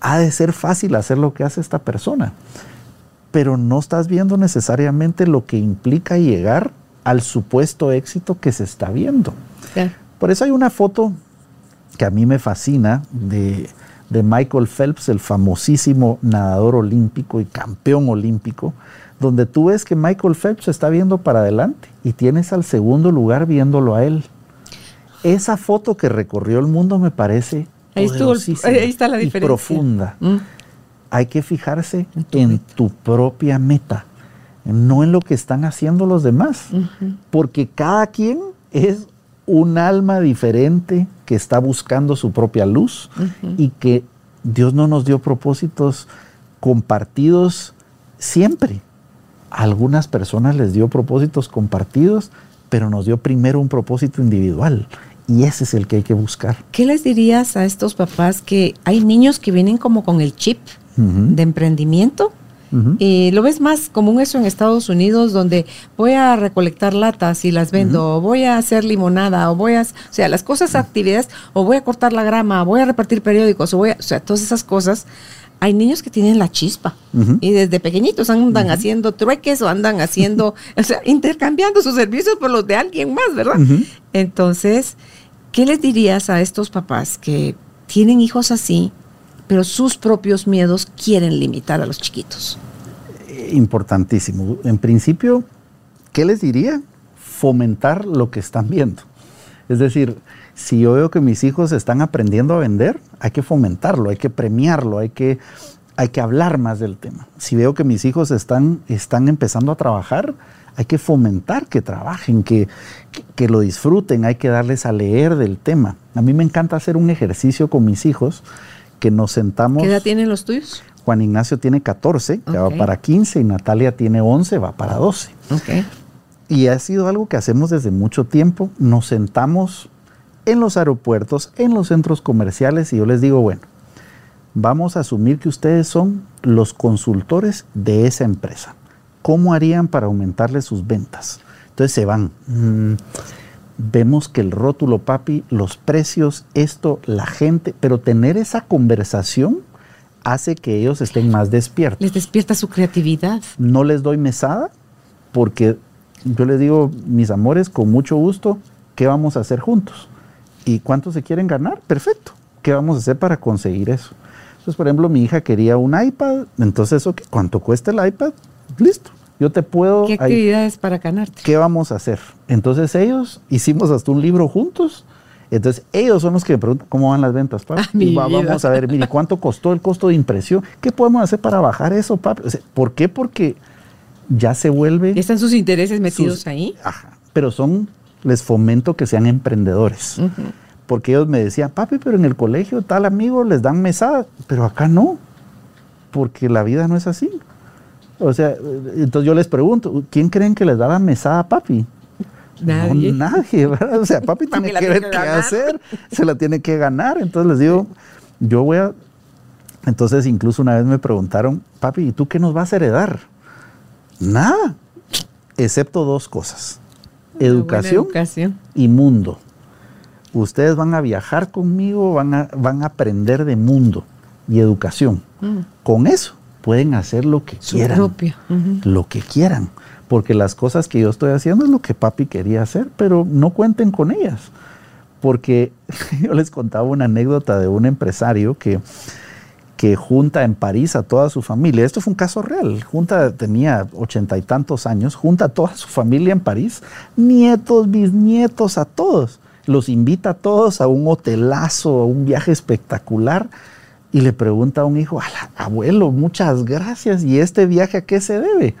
Ha de ser fácil hacer lo que hace esta persona. Pero no estás viendo necesariamente lo que implica llegar al supuesto éxito que se está viendo. Por eso hay una foto que a mí me fascina de, Michael Phelps, el famosísimo nadador olímpico y campeón olímpico, donde tú ves que Michael Phelps está viendo para adelante y tienes al segundo lugar viéndolo a él. Esa foto que recorrió el mundo me parece ahí, está la diferencia. Y profunda. Mm. Hay que fijarse en tu, propia meta, no en lo que están haciendo los demás, porque cada quien es un alma diferente que está buscando su propia luz y que Dios no nos dio propósitos compartidos siempre. A algunas personas les dio propósitos compartidos, pero nos dio primero un propósito individual. Y ese es el que hay que buscar. ¿Qué les dirías a estos papás que hay niños que vienen como con el chip de emprendimiento. Y lo ves más común eso en Estados Unidos, donde voy a recolectar latas y las vendo, o voy a hacer limonada, o voy a, o sea, las cosas, actividades, o voy a cortar la grama, voy a repartir periódicos, o voy a, o sea, todas esas cosas. Hay niños que tienen la chispa. Y desde pequeñitos andan haciendo trueques o andan haciendo, o sea, intercambiando sus servicios por los de alguien más, ¿verdad? Entonces, ¿qué les dirías a estos papás que tienen hijos así pero sus propios miedos quieren limitar a los chiquitos. Importantísimo. En principio, ¿qué les diría? Fomentar lo que están viendo. Es decir, si yo veo que mis hijos están aprendiendo a vender, hay que fomentarlo, hay que premiarlo, hay que, hay que hablar más del tema. Si veo que mis hijos están, están empezando a trabajar, hay que fomentar que trabajen, que, que, lo disfruten, hay que darles a leer del tema. A mí me encanta hacer un ejercicio con mis hijos que nos sentamos. ¿Qué edad tienen los tuyos? Juan Ignacio tiene 14, ya va para 15, y Natalia tiene 11, va para 12. Okay. Y ha sido algo que hacemos desde mucho tiempo. Nos sentamos en los aeropuertos, en los centros comerciales, y yo les digo, bueno, vamos a asumir que ustedes son los consultores de esa empresa. ¿Cómo harían para aumentarle sus ventas? Entonces se van. Mm, vemos que el rótulo, papi, los precios, esto, la gente, pero tener esa conversación hace que ellos estén más despiertos. Les despierta su creatividad. No les doy mesada porque yo les digo, mis amores, con mucho gusto, ¿qué vamos a hacer juntos? ¿Y cuánto se quieren ganar? Perfecto. ¿Qué vamos a hacer para conseguir eso? Entonces, por ejemplo, mi hija quería un iPad, entonces, ¿cuánto cuesta el iPad? Listo yo te puedo... ¿Qué actividades para ganarte? ¿Qué vamos a hacer? Entonces ellos hicimos hasta un libro juntos. Entonces ellos son los que me preguntan cómo van las ventas, papi. Ah, vamos a ver, mire, ¿cuánto costó el costo de impresión? ¿Qué podemos hacer para bajar eso, papi? ¿Por qué? Porque ya se vuelve... ¿Están sus intereses metidos ahí? Ajá, pero son, les fomento que sean emprendedores. Porque ellos me decían, papi, pero en el colegio tal amigo les dan mesada, pero acá no, porque la vida no es así. O sea, entonces yo les pregunto, ¿quién creen que les da la mesada a papi? Nadie. nadie, ¿verdad? O sea, papi, tiene que ver qué hacer, se la tiene que ganar. Entonces les digo, yo voy a... Entonces incluso una vez me preguntaron, papi, ¿y tú qué nos vas a heredar? Nada, excepto dos cosas. Educación, y mundo. Ustedes van a viajar conmigo, van a, van a aprender de mundo y educación. Mm. Con eso pueden hacer lo que quieran. Lo que quieran. Porque las cosas que yo estoy haciendo es lo que papi quería hacer, pero no cuenten con ellas. Porque yo les contaba una anécdota de un empresario que, que junta en París a toda su familia. Esto fue un caso real. Junta, tenía ochenta y tantos años, junta a toda su familia en París, nietos, bisnietos, a todos. Los invita a todos a un hotelazo, a un viaje espectacular y le pregunta a un hijo, abuelo, muchas gracias, ¿y este viaje a qué se debe?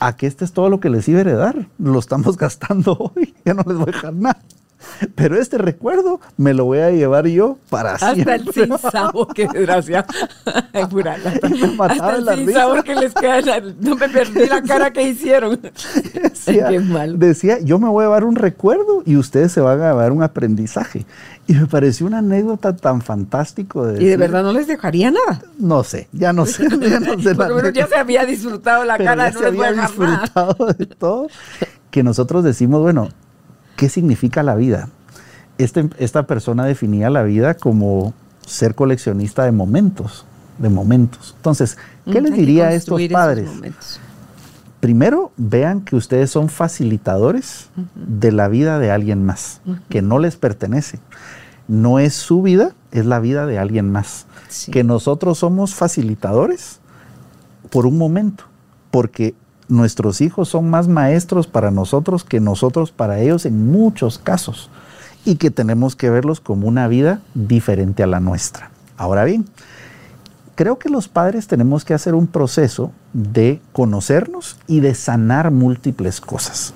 A que este es todo lo que les iba a heredar, lo estamos gastando hoy, ya no les voy a dejar nada. Pero este recuerdo me lo voy a llevar yo para Hasta siempre. Hasta el sin sabor, qué desgracia. me mataba Hasta el sin sabor que les queda. No me perdí la cara que hicieron. Decía, qué mal. decía, yo me voy a llevar un recuerdo y ustedes se van a llevar un aprendizaje. Y me pareció una anécdota tan fantástico. De ¿Y de verdad no les dejaría nada? No sé, ya no sé. Ya, no sé ya se había disfrutado la cara, no se había disfrutado de todo. Que nosotros decimos, bueno, ¿qué significa la vida? Este, esta persona definía la vida como ser coleccionista de momentos, de momentos. Entonces, ¿qué mm, les diría a estos padres? Primero, vean que ustedes son facilitadores de la vida de alguien más, que no les pertenece. No es su vida, es la vida de alguien más. Que nosotros somos facilitadores por un momento, porque nuestros hijos son más maestros para nosotros que nosotros para ellos en muchos casos y que tenemos que verlos como una vida diferente a la nuestra. Ahora bien, creo que los padres tenemos que hacer un proceso de conocernos y de sanar múltiples cosas.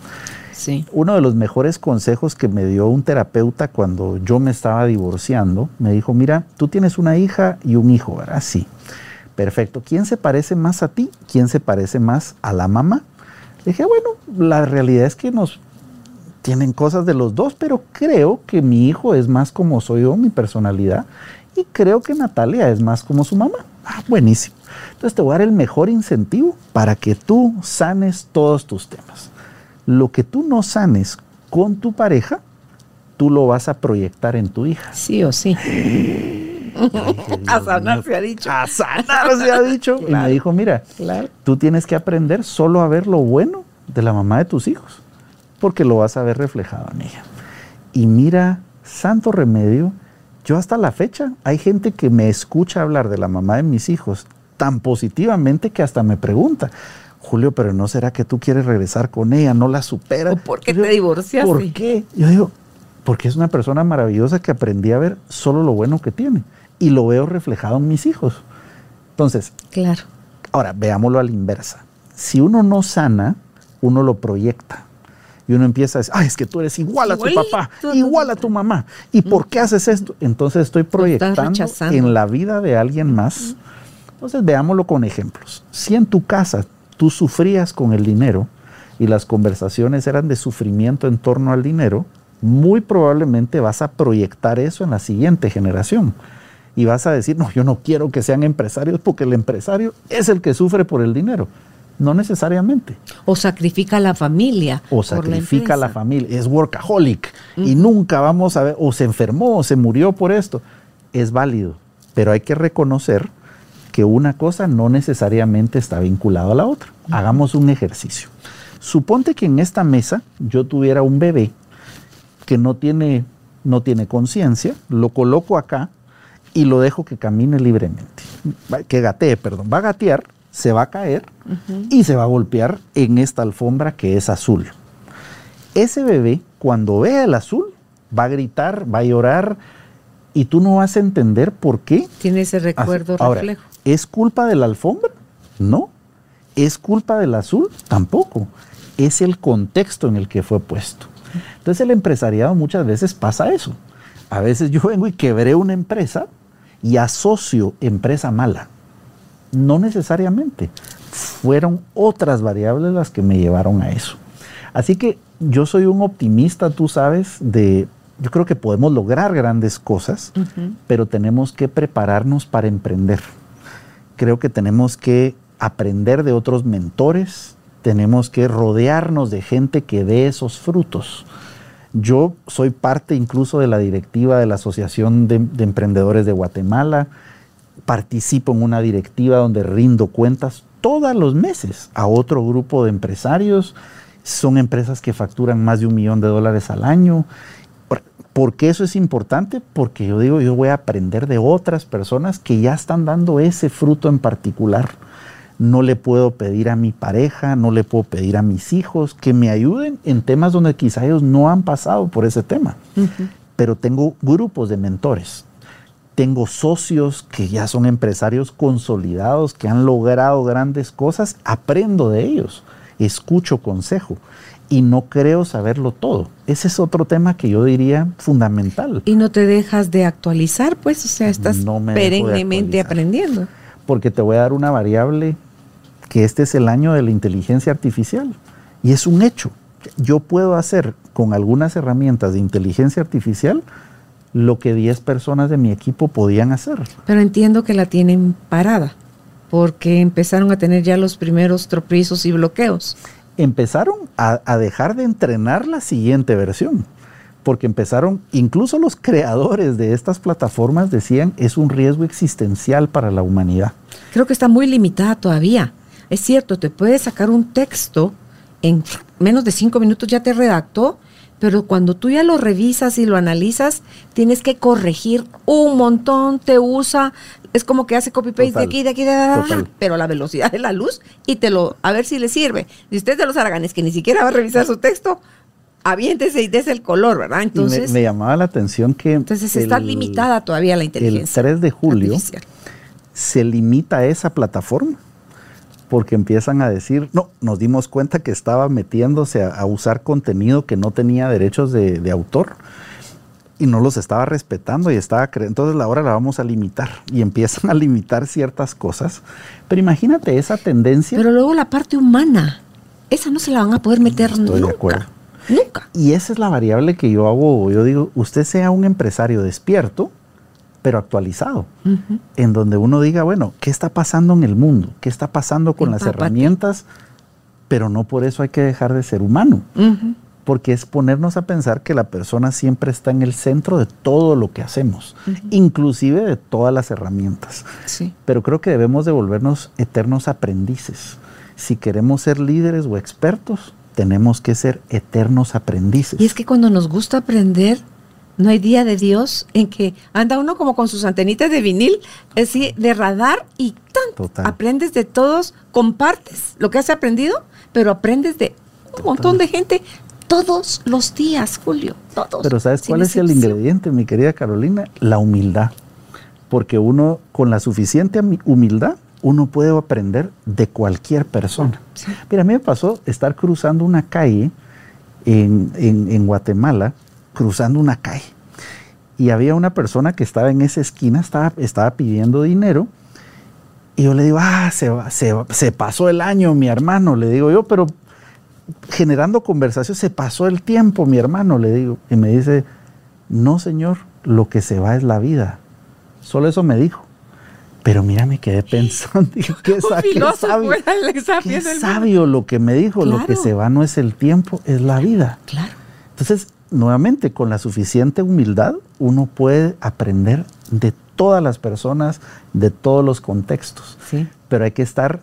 Sí. Uno de los mejores consejos que me dio un terapeuta cuando yo me estaba divorciando, me dijo, mira, tú tienes una hija y un hijo, ¿verdad? Sí. Perfecto. ¿Quién se parece más a ti? ¿Quién se parece más a la mamá? Le dije, bueno, la realidad es que nos tienen cosas de los dos, pero creo que mi hijo es más como soy yo, mi personalidad, y creo que Natalia es más como su mamá. Ah, buenísimo. Entonces te voy a dar el mejor incentivo para que tú sanes todos tus temas. Lo que tú no sanes con tu pareja, tú lo vas a proyectar en tu hija. Sí o sí. a sanar se ha dicho. A sanar se ha dicho. Y me dijo, mira, tú tienes que aprender solo a ver lo bueno de la mamá de tus hijos, porque lo vas a ver reflejado en ella. Y mira, santo remedio, yo hasta la fecha hay gente que me escucha hablar de la mamá de mis hijos tan positivamente que hasta me pregunta, Julio, pero ¿no será que tú quieres regresar con ella? ¿No la superas? por qué te divorciaste? ¿Por qué? Yo digo, porque es una persona maravillosa que aprendí a ver solo lo bueno que tiene y lo veo reflejado en mis hijos. Entonces, claro. Ahora, veámoslo a la inversa. Si uno no sana, uno lo proyecta. Y uno empieza a decir, ay, es que tú eres igual a tu papá, igual a tu mamá. ¿Y por qué haces esto? Entonces estoy proyectando en la vida de alguien más. Entonces veámoslo con ejemplos. Si en tu casa tú sufrías con el dinero y las conversaciones eran de sufrimiento en torno al dinero, muy probablemente vas a proyectar eso en la siguiente generación. Y vas a decir, no, yo no quiero que sean empresarios porque el empresario es el que sufre por el dinero. No necesariamente. O sacrifica a la familia. O sacrifica a la, familia. Es workaholic. Y nunca vamos a ver, o se enfermó, o se murió por esto. Es válido. Pero hay que reconocer que una cosa no necesariamente está vinculada a la otra. Hagamos un ejercicio. Suponte que en esta mesa yo tuviera un bebé que no tiene, no tiene conciencia, lo coloco acá y lo dejo que camine libremente, que gatee, perdón, va a gatear, se va a caer y se va a golpear en esta alfombra que es azul. Ese bebé, cuando vea el azul, va a gritar, va a llorar y tú no vas a entender por qué. Tiene ese recuerdo reflejo. ¿Es culpa de la alfombra? No. ¿Es culpa del azul? Tampoco. Es el contexto en el que fue puesto. Entonces el empresariado muchas veces pasa eso. A veces yo vengo y quebré una empresa y asocio empresa mala. No necesariamente. Fueron otras variables las que me llevaron a eso. Así que yo soy un optimista, tú sabes, de yo creo que podemos lograr grandes cosas, pero tenemos que prepararnos para emprender. Creo que tenemos que aprender de otros mentores, tenemos que rodearnos de gente que dé esos frutos. Yo soy parte incluso de la directiva de la Asociación de, Emprendedores de Guatemala. participo en una directiva donde rindo cuentas todos los meses a otro grupo de empresarios. Son empresas que facturan más de un millón de dólares al año. ¿Por qué eso es importante? Porque yo digo, yo voy a aprender de otras personas que ya están dando ese fruto en particular. No le puedo pedir a mi pareja, no le puedo pedir a mis hijos que me ayuden en temas donde quizá ellos no han pasado por ese tema. Pero tengo grupos de mentores. Tengo socios que ya son empresarios consolidados, que han logrado grandes cosas. Aprendo de ellos, escucho consejo y no creo saberlo todo. Ese es otro tema que yo diría fundamental. Y no te dejas de actualizar, pues, o sea, estás perennemente aprendiendo. Porque te voy a dar una variable que este es el año de la inteligencia artificial y es un hecho. Yo puedo hacer con algunas herramientas de inteligencia artificial lo que 10 personas de mi equipo podían hacer. Pero entiendo que la tienen parada porque empezaron a tener ya los primeros tropizos y bloqueos empezaron a, dejar de entrenar la siguiente versión porque empezaron, incluso los creadores de estas plataformas decían, es un riesgo existencial para la humanidad. Creo que está muy limitada todavía. Es cierto, te puedes sacar un texto, en menos de cinco minutos ya te redactó, pero cuando tú ya lo revisas y lo analizas, tienes que corregir un montón, te usa es como que hace copy-paste de aquí, de aquí, de aquí, pero a la velocidad de la luz y te lo, a ver si le sirve. Y usted de los haraganes que ni siquiera va a revisar su texto, aviéntese y des el color, ¿verdad? Entonces. Me, llamaba la atención que. Entonces está limitada todavía la inteligencia. El 3 de julio se limita esa plataforma porque empiezan a decir, no, nos dimos cuenta que estaba metiéndose a, usar contenido que no tenía derechos de, de autor y no los estaba respetando y estaba entonces la hora la vamos a limitar y empiezan a limitar ciertas cosas. Pero imagínate esa tendencia. Pero luego la parte humana, esa no se la van a poder meter Estoy nunca. De acuerdo. Nunca. Y esa es la variable que yo hago. Yo digo, usted sea un empresario despierto, pero actualizado, en donde uno diga, bueno, ¿qué está pasando en el mundo? ¿Qué está pasando con las herramientas? Pero no por eso hay que dejar de ser humano porque es ponernos a pensar que la persona siempre está en el centro de todo lo que hacemos, inclusive de todas las herramientas. Pero creo que debemos de volvernos eternos aprendices. Si queremos ser líderes o expertos, tenemos que ser eternos aprendices. Y es que cuando nos gusta aprender, no hay día de Dios en que anda uno como con sus antenitas de vinil, así de radar y tanto. Aprendes de todos, compartes lo que has aprendido, pero aprendes de un montón de gente todos los días, Julio, todos. Pero ¿sabes cuál es el ingrediente, mi querida Carolina? La humildad. Porque uno, con la suficiente humildad, uno puede aprender de cualquier persona. Mira, a mí me pasó estar cruzando una calle en, Guatemala, cruzando una calle. Y había una persona que estaba en esa esquina, estaba, estaba pidiendo dinero. Y yo le digo, ah, se, se, se pasó el año, mi hermano. Le digo yo, pero generando conversación, se pasó el tiempo, mi hermano, le digo. Y me dice, no, señor, lo que se va es la vida. Solo eso me dijo. Pero mira, me quedé pensando, qué, qué sabio, qué sabio lo que me dijo, lo que se va no es el tiempo, es la vida. Claro. Entonces, nuevamente, con la suficiente humildad, uno puede aprender de todas las personas, de todos los contextos. Sí. Pero hay que estar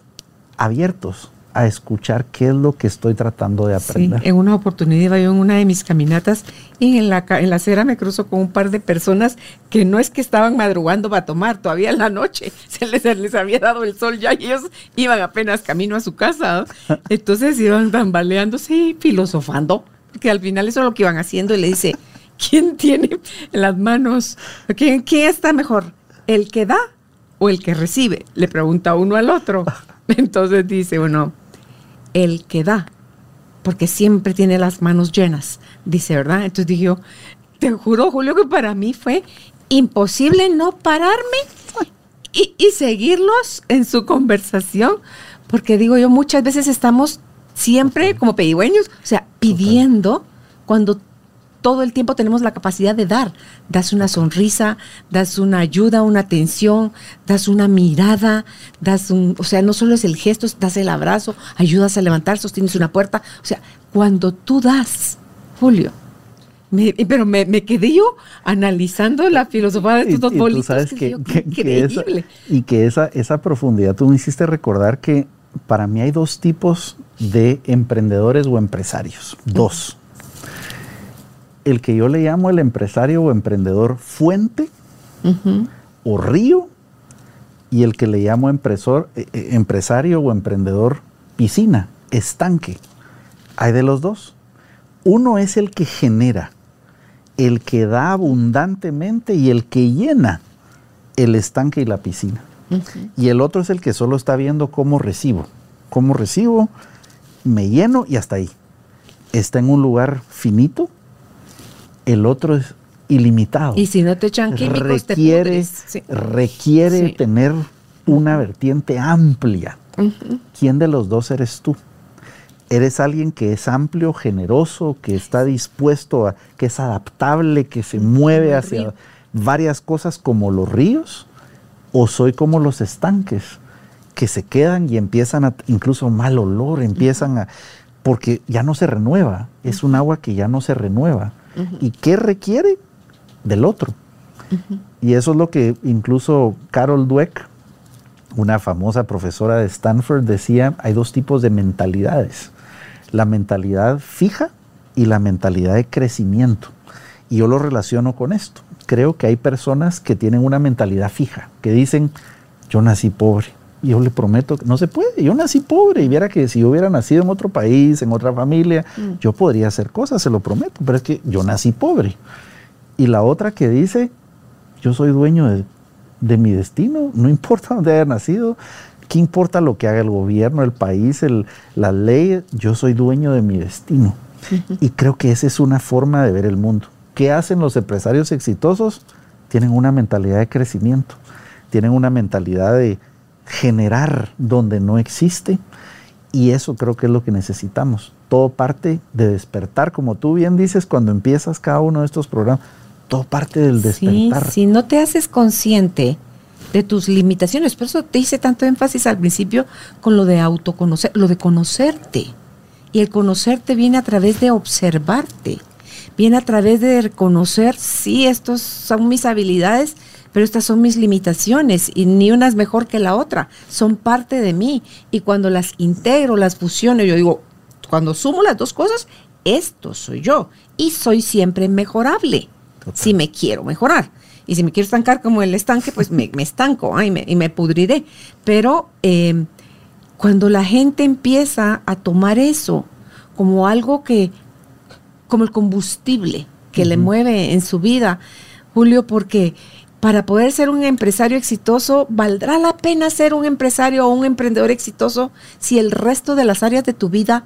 abiertos a escuchar qué es lo que estoy tratando de aprender. Sí, en una oportunidad iba yo en una de mis caminatas y en la, en la acera me cruzo con un par de personas que no es que estaban madrugando para tomar, todavía en la noche se les, les había dado el sol ya y ellos iban apenas camino a su casa. Entonces iban tambaleándose y filosofando, porque al final eso es lo que iban haciendo y le dice, ¿quién tiene las manos? ¿Quién, quién está mejor? ¿El que da o el que recibe? Le pregunta uno al otro. Entonces dice uno, el que da, porque siempre tiene las manos llenas, dice, ¿verdad? Entonces dije yo, te juro, Julio, que para mí fue imposible no pararme y, seguirlos en su conversación, porque digo yo, muchas veces estamos siempre como pedigüeños, o sea, pidiendo cuando todo el tiempo tenemos la capacidad de dar. Das una sonrisa, das una ayuda, una atención, das una mirada, das un, o sea, no solo es el gesto, das el abrazo, ayudas a levantar, sostienes una puerta. O sea, cuando tú das, Julio, pero me, quedé yo analizando la filosofía de estos dos bolitos. sabes que, y que esa, esa profundidad, tú me hiciste recordar que para mí hay dos tipos de emprendedores o empresarios. Dos. El que yo le llamo el empresario o emprendedor fuente o río y el que le llamo empresor, eh, eh, empresario o emprendedor piscina, estanque. Hay de los dos. Uno es el que genera, el que da abundantemente y el que llena el estanque y la piscina. Y el otro es el que solo está viendo cómo recibo. Cómo recibo, me lleno y hasta ahí. Está en un lugar finito. El otro es ilimitado. Y si no te echan químicos, requiere, requiere tener una vertiente amplia. ¿Quién de los dos eres tú? eres alguien que es amplio, generoso, que está dispuesto a, que es adaptable, que se mueve hacia varias cosas como los ríos, o soy como los estanques que se quedan y empiezan a, incluso mal olor, empiezan a, porque ya no se renueva, es un agua que ya no se renueva. ¿Y qué requiere? Del otro. Y eso es lo que incluso Carol Dweck, una famosa profesora de Stanford, decía, hay dos tipos de mentalidades la mentalidad fija y la mentalidad de crecimiento. Y yo lo relaciono con esto. Creo que hay personas que tienen una mentalidad fija, que dicen, yo nací pobre. Y yo le prometo que no se puede. Yo nací pobre y viera que si yo hubiera nacido en otro país, en otra familia, mm. yo podría hacer cosas, se lo prometo. Pero es que yo nací pobre. Y la otra que dice, yo soy dueño de, de mi destino, no importa dónde haya nacido, ¿Qué importa lo que haga el gobierno, el país, el, la ley? Yo soy dueño de mi destino. Y creo que esa es una forma de ver el mundo. ¿Qué hacen los empresarios exitosos? Tienen una mentalidad de crecimiento, tienen una mentalidad de generar donde no existe. Y eso creo que es lo que necesitamos. Todo parte de despertar, como tú bien dices, cuando empiezas cada uno de estos programas, todo parte del despertar. si no te haces consciente de tus limitaciones. Por eso te hice tanto énfasis al principio con lo de autoconocer, lo de conocerte. Y el conocerte viene a través de observarte, viene a través de reconocer, sí, estos son mis habilidades, pero estas son mis limitaciones y ni una es mejor que la otra, son parte de mí. Y cuando las integro, las fusiono, yo digo, cuando sumo las dos cosas, esto soy yo y soy siempre mejorable si me quiero mejorar. Y si me quiero estancar como el estanque, pues me, estanco y, me, pudriré. Pero eh, cuando la gente empieza a tomar eso como algo que, como el combustible que le mueve en su vida, Julio, porque para poder ser un empresario exitoso, ¿valdrá la pena ser un empresario o un emprendedor exitoso si el resto de las áreas de tu vida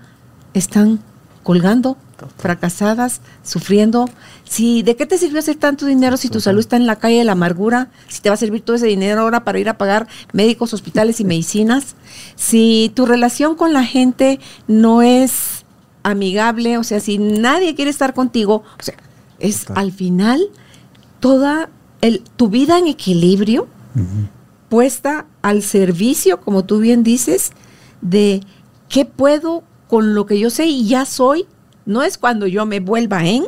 están colgando, fracasadas, sufriendo. Si, ¿De qué te sirvió hacer tanto dinero si tu salud está en la calle de la amargura? Si te va a servir todo ese dinero ahora para ir a pagar médicos, hospitales y medicinas. Si tu relación con la gente no es amigable, o sea, si nadie quiere estar contigo, o sea, es al final toda el, tu vida en equilibrio, puesta al servicio, como tú bien dices, de qué puedo con lo que yo sé y ya soy, no es cuando yo me vuelva en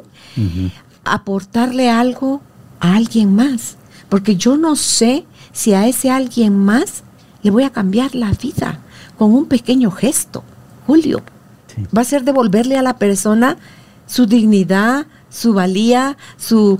aportarle algo a alguien más, porque yo no sé si a ese alguien más le voy a cambiar la vida con un pequeño gesto, Julio. Va a ser devolverle a la persona su dignidad, su valía, su,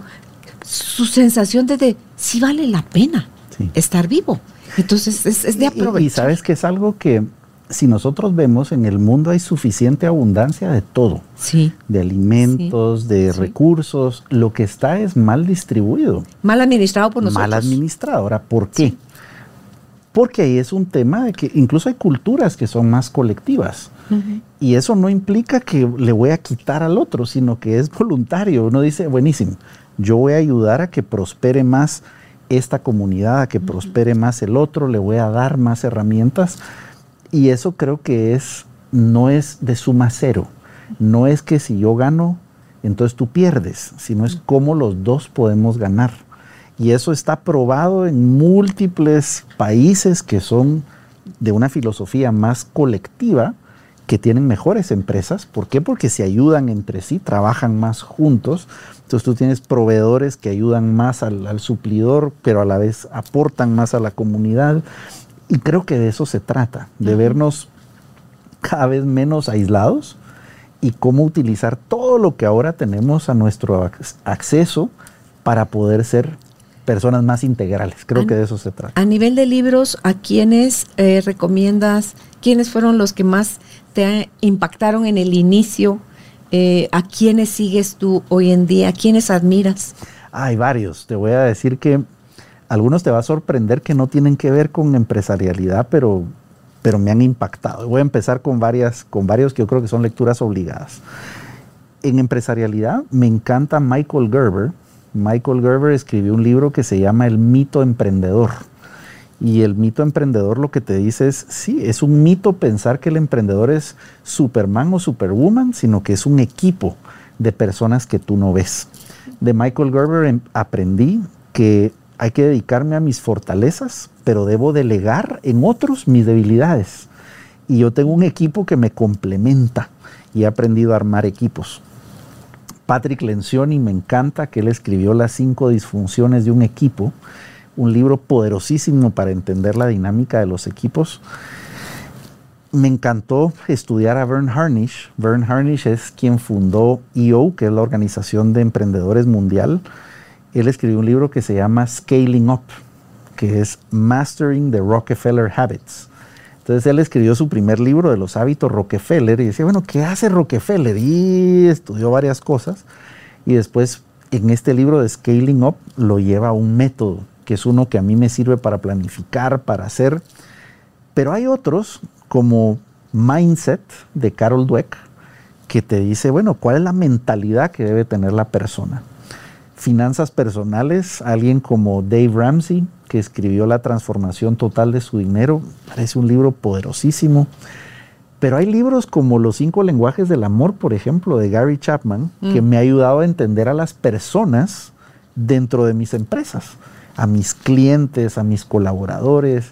su sensación de, si vale la pena estar vivo. Entonces es, de aprovechar. y sabes que es algo que si nosotros vemos en el mundo hay suficiente abundancia de todo, sí. de alimentos, de recursos, lo que está es mal distribuido. Mal administrado por nosotros. Mal administrado. Ahora, ¿por qué? Porque ahí es un tema de que incluso hay culturas que son más colectivas. Y eso no implica que le voy a quitar al otro, sino que es voluntario. Uno dice, buenísimo, yo voy a ayudar a que prospere más esta comunidad, a que prospere más el otro, le voy a dar más herramientas y eso creo que es, no es de suma cero. No es que si yo gano, entonces tú pierdes, sino es cómo los dos podemos ganar. Y eso está probado en múltiples países que son de una filosofía más colectiva que tienen mejores empresas. ¿Por qué? Porque se ayudan entre sí, trabajan más juntos. Entonces tú tienes proveedores que ayudan más al, al, suplidor, pero a la vez aportan más a la comunidad. Y creo que de eso se trata, de uh -huh. vernos cada vez menos aislados y cómo utilizar todo lo que ahora tenemos a nuestro acceso para poder ser personas más integrales. Creo a, que de eso se trata. A nivel de libros, ¿a quiénes eh, recomiendas? ¿Quiénes fueron los que más te impactaron en el inicio? Eh, ¿A quiénes sigues tú hoy en día? ¿A quiénes admiras? Hay varios. Te voy a decir que algunos te va a sorprender que no tienen que ver con empresarialidad, pero, pero me han impactado. Voy a empezar con, varias, con varios que yo creo que son lecturas obligadas. En empresarialidad me encanta Michael Gerber. Michael Gerber escribió un libro que se llama El mito emprendedor. Y el mito emprendedor lo que te dice es, sí, es un mito pensar que el emprendedor es Superman o Superwoman, sino que es un equipo de personas que tú no ves. De Michael Gerber aprendí que hay que dedicarme a mis fortalezas, pero debo delegar en otros mis debilidades. Y yo tengo un equipo que me complementa y he aprendido a armar equipos. Patrick Lencioni me encanta que él escribió Las cinco disfunciones de un equipo, un libro poderosísimo para entender la dinámica de los equipos. Me encantó estudiar a Vern Harnish. Vern Harnish es quien fundó EO, que es la Organización de Emprendedores Mundial. Él escribió un libro que se llama Scaling Up, que es Mastering the Rockefeller Habits. Entonces él escribió su primer libro de los hábitos Rockefeller y decía, bueno, ¿qué hace Rockefeller? Y estudió varias cosas. Y después en este libro de Scaling Up lo lleva a un método, que es uno que a mí me sirve para planificar, para hacer. Pero hay otros, como Mindset de Carol Dweck, que te dice, bueno, ¿cuál es la mentalidad que debe tener la persona? Finanzas personales, alguien como Dave Ramsey, que escribió La transformación total de su dinero, parece un libro poderosísimo. Pero hay libros como Los cinco lenguajes del amor, por ejemplo, de Gary Chapman, mm. que me ha ayudado a entender a las personas dentro de mis empresas, a mis clientes, a mis colaboradores,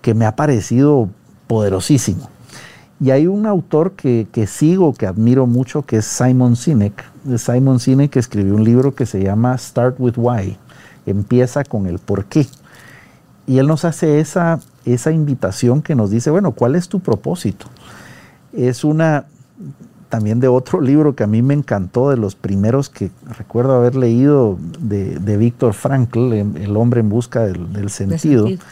que me ha parecido poderosísimo. Y hay un autor que, que, sigo, que admiro mucho, que es Simon Sinek. Simon Sinek escribió un libro que se llama Start with Why. Empieza con el por qué. Y él nos hace esa, esa invitación que nos dice, bueno, ¿cuál es tu propósito? Es una también de otro libro que a mí me encantó, de los primeros que recuerdo haber leído de, de Víctor Frankl, El hombre en busca del, del sentido, sentido,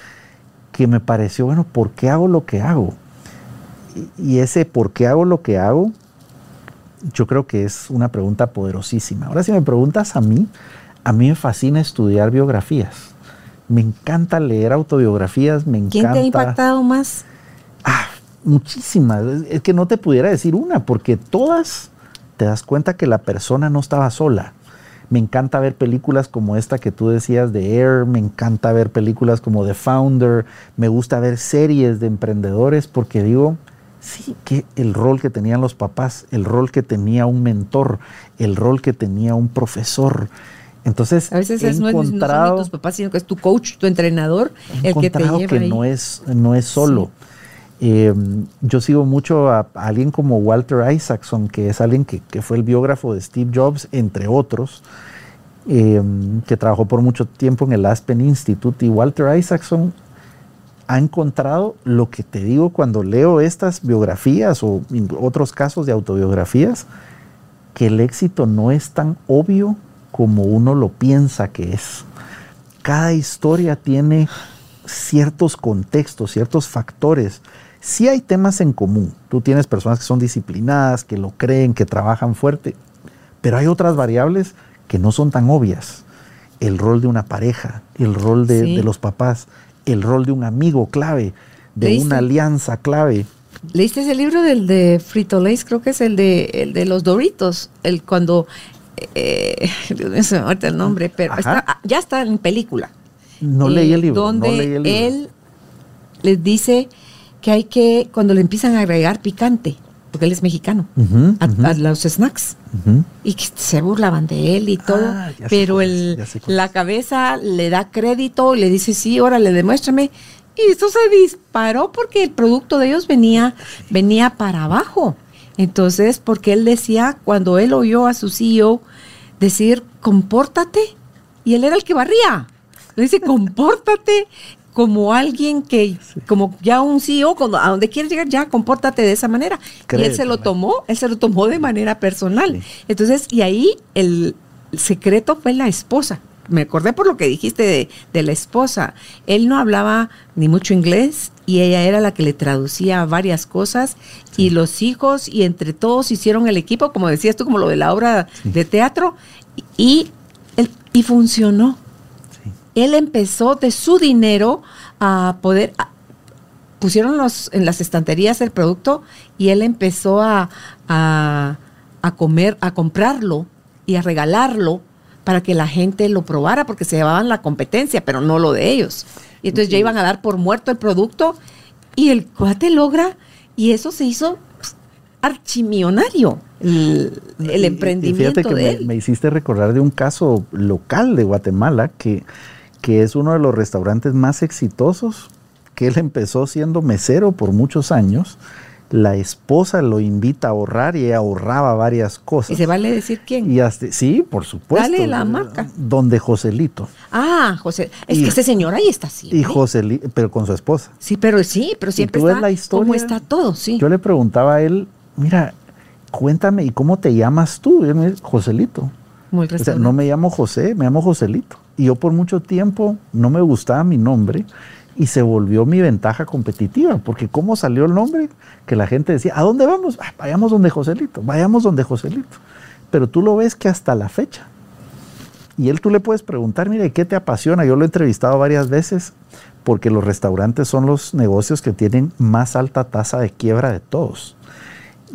que me pareció, bueno, ¿por qué hago lo que hago? Y ese por qué hago lo que hago, yo creo que es una pregunta poderosísima. Ahora, si me preguntas a mí, a mí me fascina estudiar biografías. Me encanta leer autobiografías, me encanta. ¿Quién te ha impactado más? Ah, muchísimas. Es que no te pudiera decir una, porque todas te das cuenta que la persona no estaba sola. Me encanta ver películas como esta que tú decías de Air, me encanta ver películas como The Founder, me gusta ver series de emprendedores porque digo, sí, que el rol que tenían los papás, el rol que tenía un mentor, el rol que tenía un profesor. Entonces, a veces es, no, es, no son tus papás, sino que es tu coach, tu entrenador, el que te lleva que ahí. no es no es solo. Sí. Eh, yo sigo mucho a, a, alguien como Walter Isaacson, que es alguien que, que, fue el biógrafo de Steve Jobs, entre otros, eh, que trabajó por mucho tiempo en el Aspen Institute. Y Walter Isaacson ha encontrado lo que te digo cuando leo estas biografías o otros casos de autobiografías, que el éxito no es tan obvio como uno lo piensa que es. Cada historia tiene ciertos contextos, ciertos factores. Sí hay temas en común. Tú tienes personas que son disciplinadas, que lo creen, que trabajan fuerte, pero hay otras variables que no son tan obvias. El rol de una pareja, el rol de, sí. de los papás, el rol de un amigo clave, de ¿Leíste? una alianza clave. ¿Leíste ese libro del de Frito Lays? Creo que es el de, el de los Doritos, el cuando eh, Dios mío, se me muerta el nombre, pero está, ya está en película. No eh, leí el libro. Donde no leí el libro. él les dice que hay que, cuando le empiezan a agregar picante, porque él es mexicano, uh -huh, a, uh -huh. a, los snacks, uh -huh. y que se burlaban de él y todo, ah, pero el, la cabeza le da crédito, le dice, sí, órale, demuéstrame Y esto se disparó porque el producto de ellos venía, venía para abajo. Entonces, porque él decía, cuando él oyó a su CEO decir, compórtate, y él era el que barría. Le dice, compórtate como alguien que, como ya un CEO, cuando, a donde quieres llegar, ya compórtate de esa manera. y él se lo tomó, él se lo tomó de manera personal. Entonces, y ahí el secreto fue la esposa. Me acordé por lo que dijiste de, de, la esposa. Él no hablaba ni mucho inglés y ella era la que le traducía varias cosas y los hijos y entre todos hicieron el equipo, como decías tú, como lo de la obra de teatro y, y funcionó. Él empezó de su dinero a poder, pusieron los, en las estanterías el producto y él empezó a, a, comer, a comprarlo y a regalarlo para que la gente lo probara porque se llevaban la competencia, pero no lo de ellos. Y entonces ya iban a dar por muerto el producto y el cuate logra y eso se hizo archimillonario el, emprendimiento. fíjate que me, hiciste recordar de un caso local de Guatemala que que es uno de los restaurantes más exitosos, que él empezó siendo mesero por muchos años. La esposa lo invita a ahorrar y ahorraba varias cosas. ¿Y se vale decir quién? Y sí, por supuesto. Dale la marca. Donde Joselito. Ah, José. Es que ese señor ahí está así. Y Joselito, pero con su esposa. Sí, pero sí, pero siempre está la historia, como está todo, sí. Yo le preguntaba a él, mira, cuéntame, ¿y cómo te llamas tú? Y él me dice, Joselito. Muy o no me llamo José, me llamo Joselito. Y yo por mucho tiempo no me gustaba mi nombre y se volvió mi ventaja competitiva, porque ¿cómo salió el nombre? Que la gente decía, ¿a dónde vamos? Ah, vayamos donde Joselito, vayamos donde Joselito. Pero tú lo ves que hasta la fecha. Y él tú le puedes preguntar, mire, ¿qué te apasiona? Yo lo he entrevistado varias veces porque los restaurantes son los negocios que tienen más alta tasa de quiebra de todos.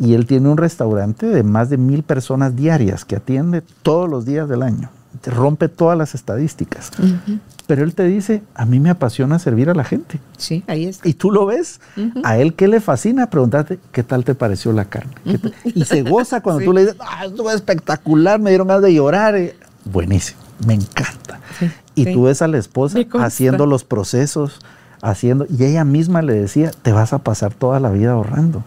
Y él tiene un restaurante de más de mil personas diarias que atiende todos los días del año rompe todas las estadísticas. Pero él te dice, a mí me apasiona servir a la gente. Sí, ahí está. Y tú lo ves, a él qué le fascina, pregúntate, ¿qué tal te pareció la carne? Y se goza cuando tú le dices, ah, estuvo espectacular, me dieron ganas de llorar. Buenísimo, me encanta. y tú ves a la esposa haciendo los procesos, haciendo, y ella misma le decía, te vas a pasar toda la vida ahorrando.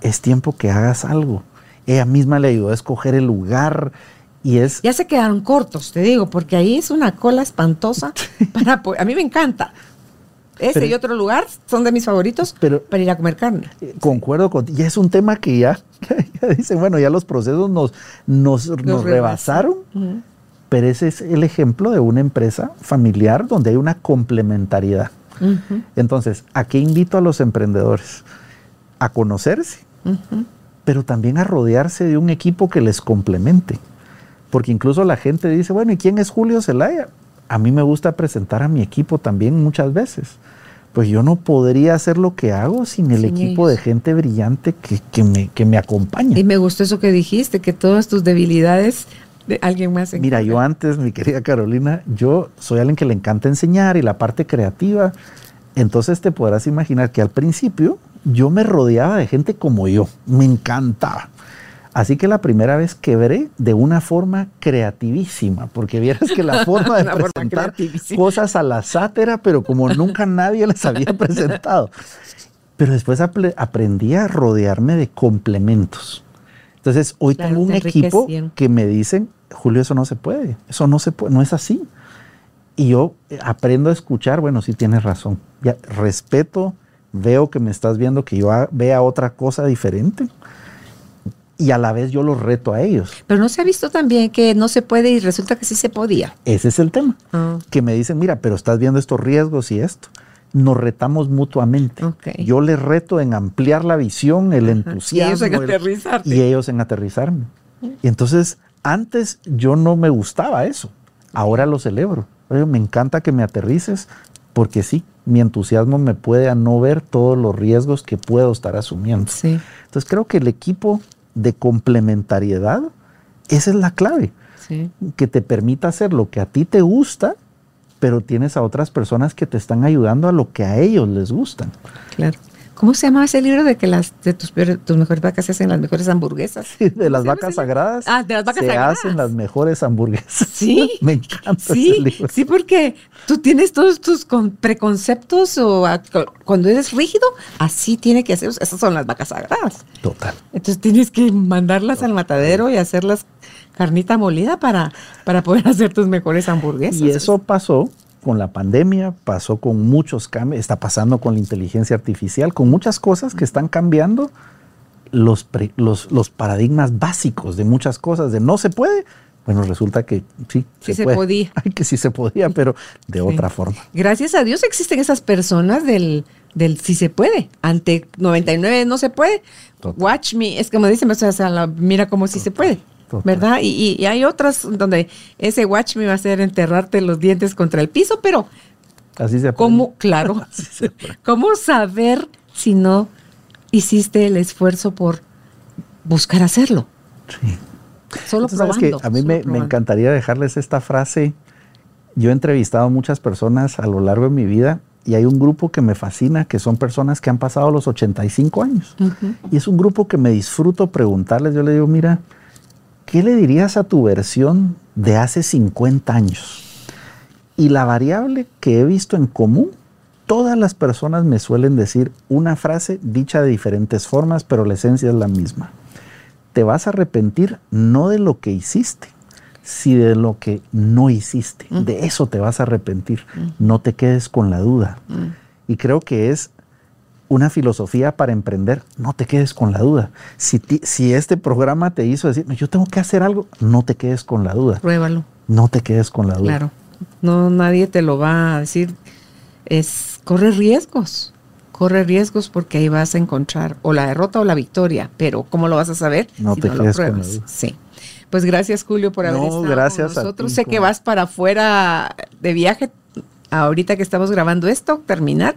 Es tiempo que hagas algo. Ella misma le ayudó a escoger el lugar, es, ya se quedaron cortos, te digo, porque ahí es una cola espantosa. para, a mí me encanta. Ese y otro lugar son de mis favoritos pero, para ir a comer carne. Eh, concuerdo con Y es un tema que ya, dicen, bueno, ya los procesos nos, nos, rebasaron. Pero ese es el ejemplo de una empresa familiar donde hay una complementariedad. Entonces, ¿a qué invito a los emprendedores? A conocerse, pero también a rodearse de un equipo que les complemente. Porque incluso la gente dice, bueno, ¿y quién es Julio Zelaya? A mí me gusta presentar a mi equipo también muchas veces. Pues yo no podría hacer lo que hago sin el equipo de gente brillante que, me, que me acompaña. Y me gustó eso que dijiste, que todas tus debilidades de alguien más. Mira, yo antes, mi querida Carolina, yo soy alguien que le encanta enseñar y la parte creativa. Entonces te podrás imaginar que al principio yo me rodeaba de gente como yo, me encantaba. Así que la primera vez quebré de una forma creativísima, porque vieras que la forma de presentar cosas a la sátira, pero como nunca nadie les había presentado. Pero después aprendí a rodearme de complementos. Entonces, hoy tengo un equipo que me dicen, Julio, eso no se puede, eso no se puede, no es así. Y yo eh, aprendo a escuchar, bueno, sí tienes razón. Ya, respeto, veo que me estás viendo que yo vea otra cosa diferente y a la vez yo los reto a ellos. Pero no se ha visto también que no se puede y resulta que sí se podía. Ese es el tema. Ah. Que me dicen, mira, pero estás viendo estos riesgos y esto. Nos retamos mutuamente. Yo les reto en ampliar la visión, el entusiasmo. Y ellos en aterrizarme. Y ellos en aterrizarme. Y entonces, antes yo no me gustaba eso. Ahora lo celebro. me encanta que me aterrices porque sí, mi entusiasmo me puede a no ver todos los riesgos que puedo estar asumiendo. Sí. Entonces creo que el equipo de complementariedad, esa es la clave. Que te permita hacer lo que a ti te gusta, pero tienes a otras personas que te están ayudando a lo que a ellos les gustan. Claro. ¿Cómo se llama ese libro de que las de tus, tus mejores vacas se hacen las mejores hamburguesas? Sí, de las vacas sagradas. Ah, de las vacas se sagradas. hacen las mejores hamburguesas. Sí. Me encanta Sí, ese libro. sí, porque tú tienes todos tus con- preconceptos o cuando eres rígido, así tiene que hacer. Esas son las vacas sagradas. Total. Entonces tienes que mandarlas al matadero y hacerlas carnita molida para, para poder hacer tus mejores hamburguesas. Y eso pasó con la pandemia, pasó con muchos cambios, está pasando con la inteligencia artificial, con muchas cosas que están cambiando los, pre- los, los paradigmas básicos de muchas cosas, de no se puede. Bueno, resulta que sí, Sí se puede. podía. Ay, que sí se podía, pero de otra forma. Gracias a Dios existen esas personas del, del si se puede. Ante 99 no se puede. Total. Watch me, es como dicen, o sea, mira cómo sí se puede. Total. ¿Verdad? Y, y- hay otras donde ese watch me va a hacer enterrarte los dientes contra el piso, pero Así se. ¿cómo, claro, cómo saber si no hiciste el esfuerzo por buscar hacerlo? Sí. Solo sabes probando. que a mí me, me encantaría dejarles esta frase. Yo he entrevistado a muchas personas a lo largo de mi vida y hay un grupo que me fascina, que son personas que han pasado los 85 años. Ujú. Y es un grupo que me disfruto preguntarles. Yo le digo, mira, ¿qué le dirías a tu versión de hace 50 años? Y la variable que he visto en común, todas las personas me suelen decir una frase dicha de diferentes formas, pero la esencia es la misma. Te vas a arrepentir no de lo que hiciste, sino de lo que no hiciste. De eso te vas a arrepentir. No te quedes con la duda. Y creo que es una filosofía para emprender, no te quedes con la duda. Si, ti- si este programa te hizo decir, "No, yo tengo que hacer algo, no te quedes con la duda. Pruébalo. No te quedes con la duda. Claro. No, nadie te lo va a decir. Es, corre riesgos. Corre riesgos porque ahí vas a encontrar o la derrota o la victoria. Pero ¿cómo lo vas a saber No si te no lo quedes con la pruebas? duda. Sí. Pues gracias, Julio, por haber No, estado gracias con a nosotros. ti, sé que vas para afuera de viaje ahorita que estamos grabando esto, terminar.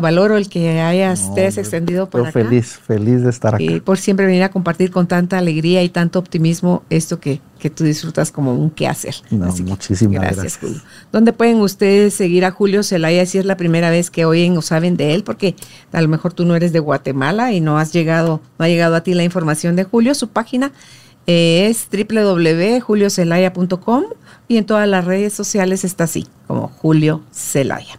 Valoro el que hayas, No, te hayas hombre, extendido por Yo acá. feliz, feliz de estar acá. Y por siempre venir a compartir con tanta alegría y tanto optimismo esto que, que tú disfrutas como un quehacer. No, Así muchísimas gracias. Julio. ¿Dónde pueden ustedes seguir a Julio Zelaya si es la primera vez que oyen o saben de él? Porque a lo mejor tú no eres de Guatemala y no has llegado, no ha llegado a ti la información de Julio. Su página eh, es www.juliocelaya.com y en todas las redes sociales está así, como Julio Zelaya.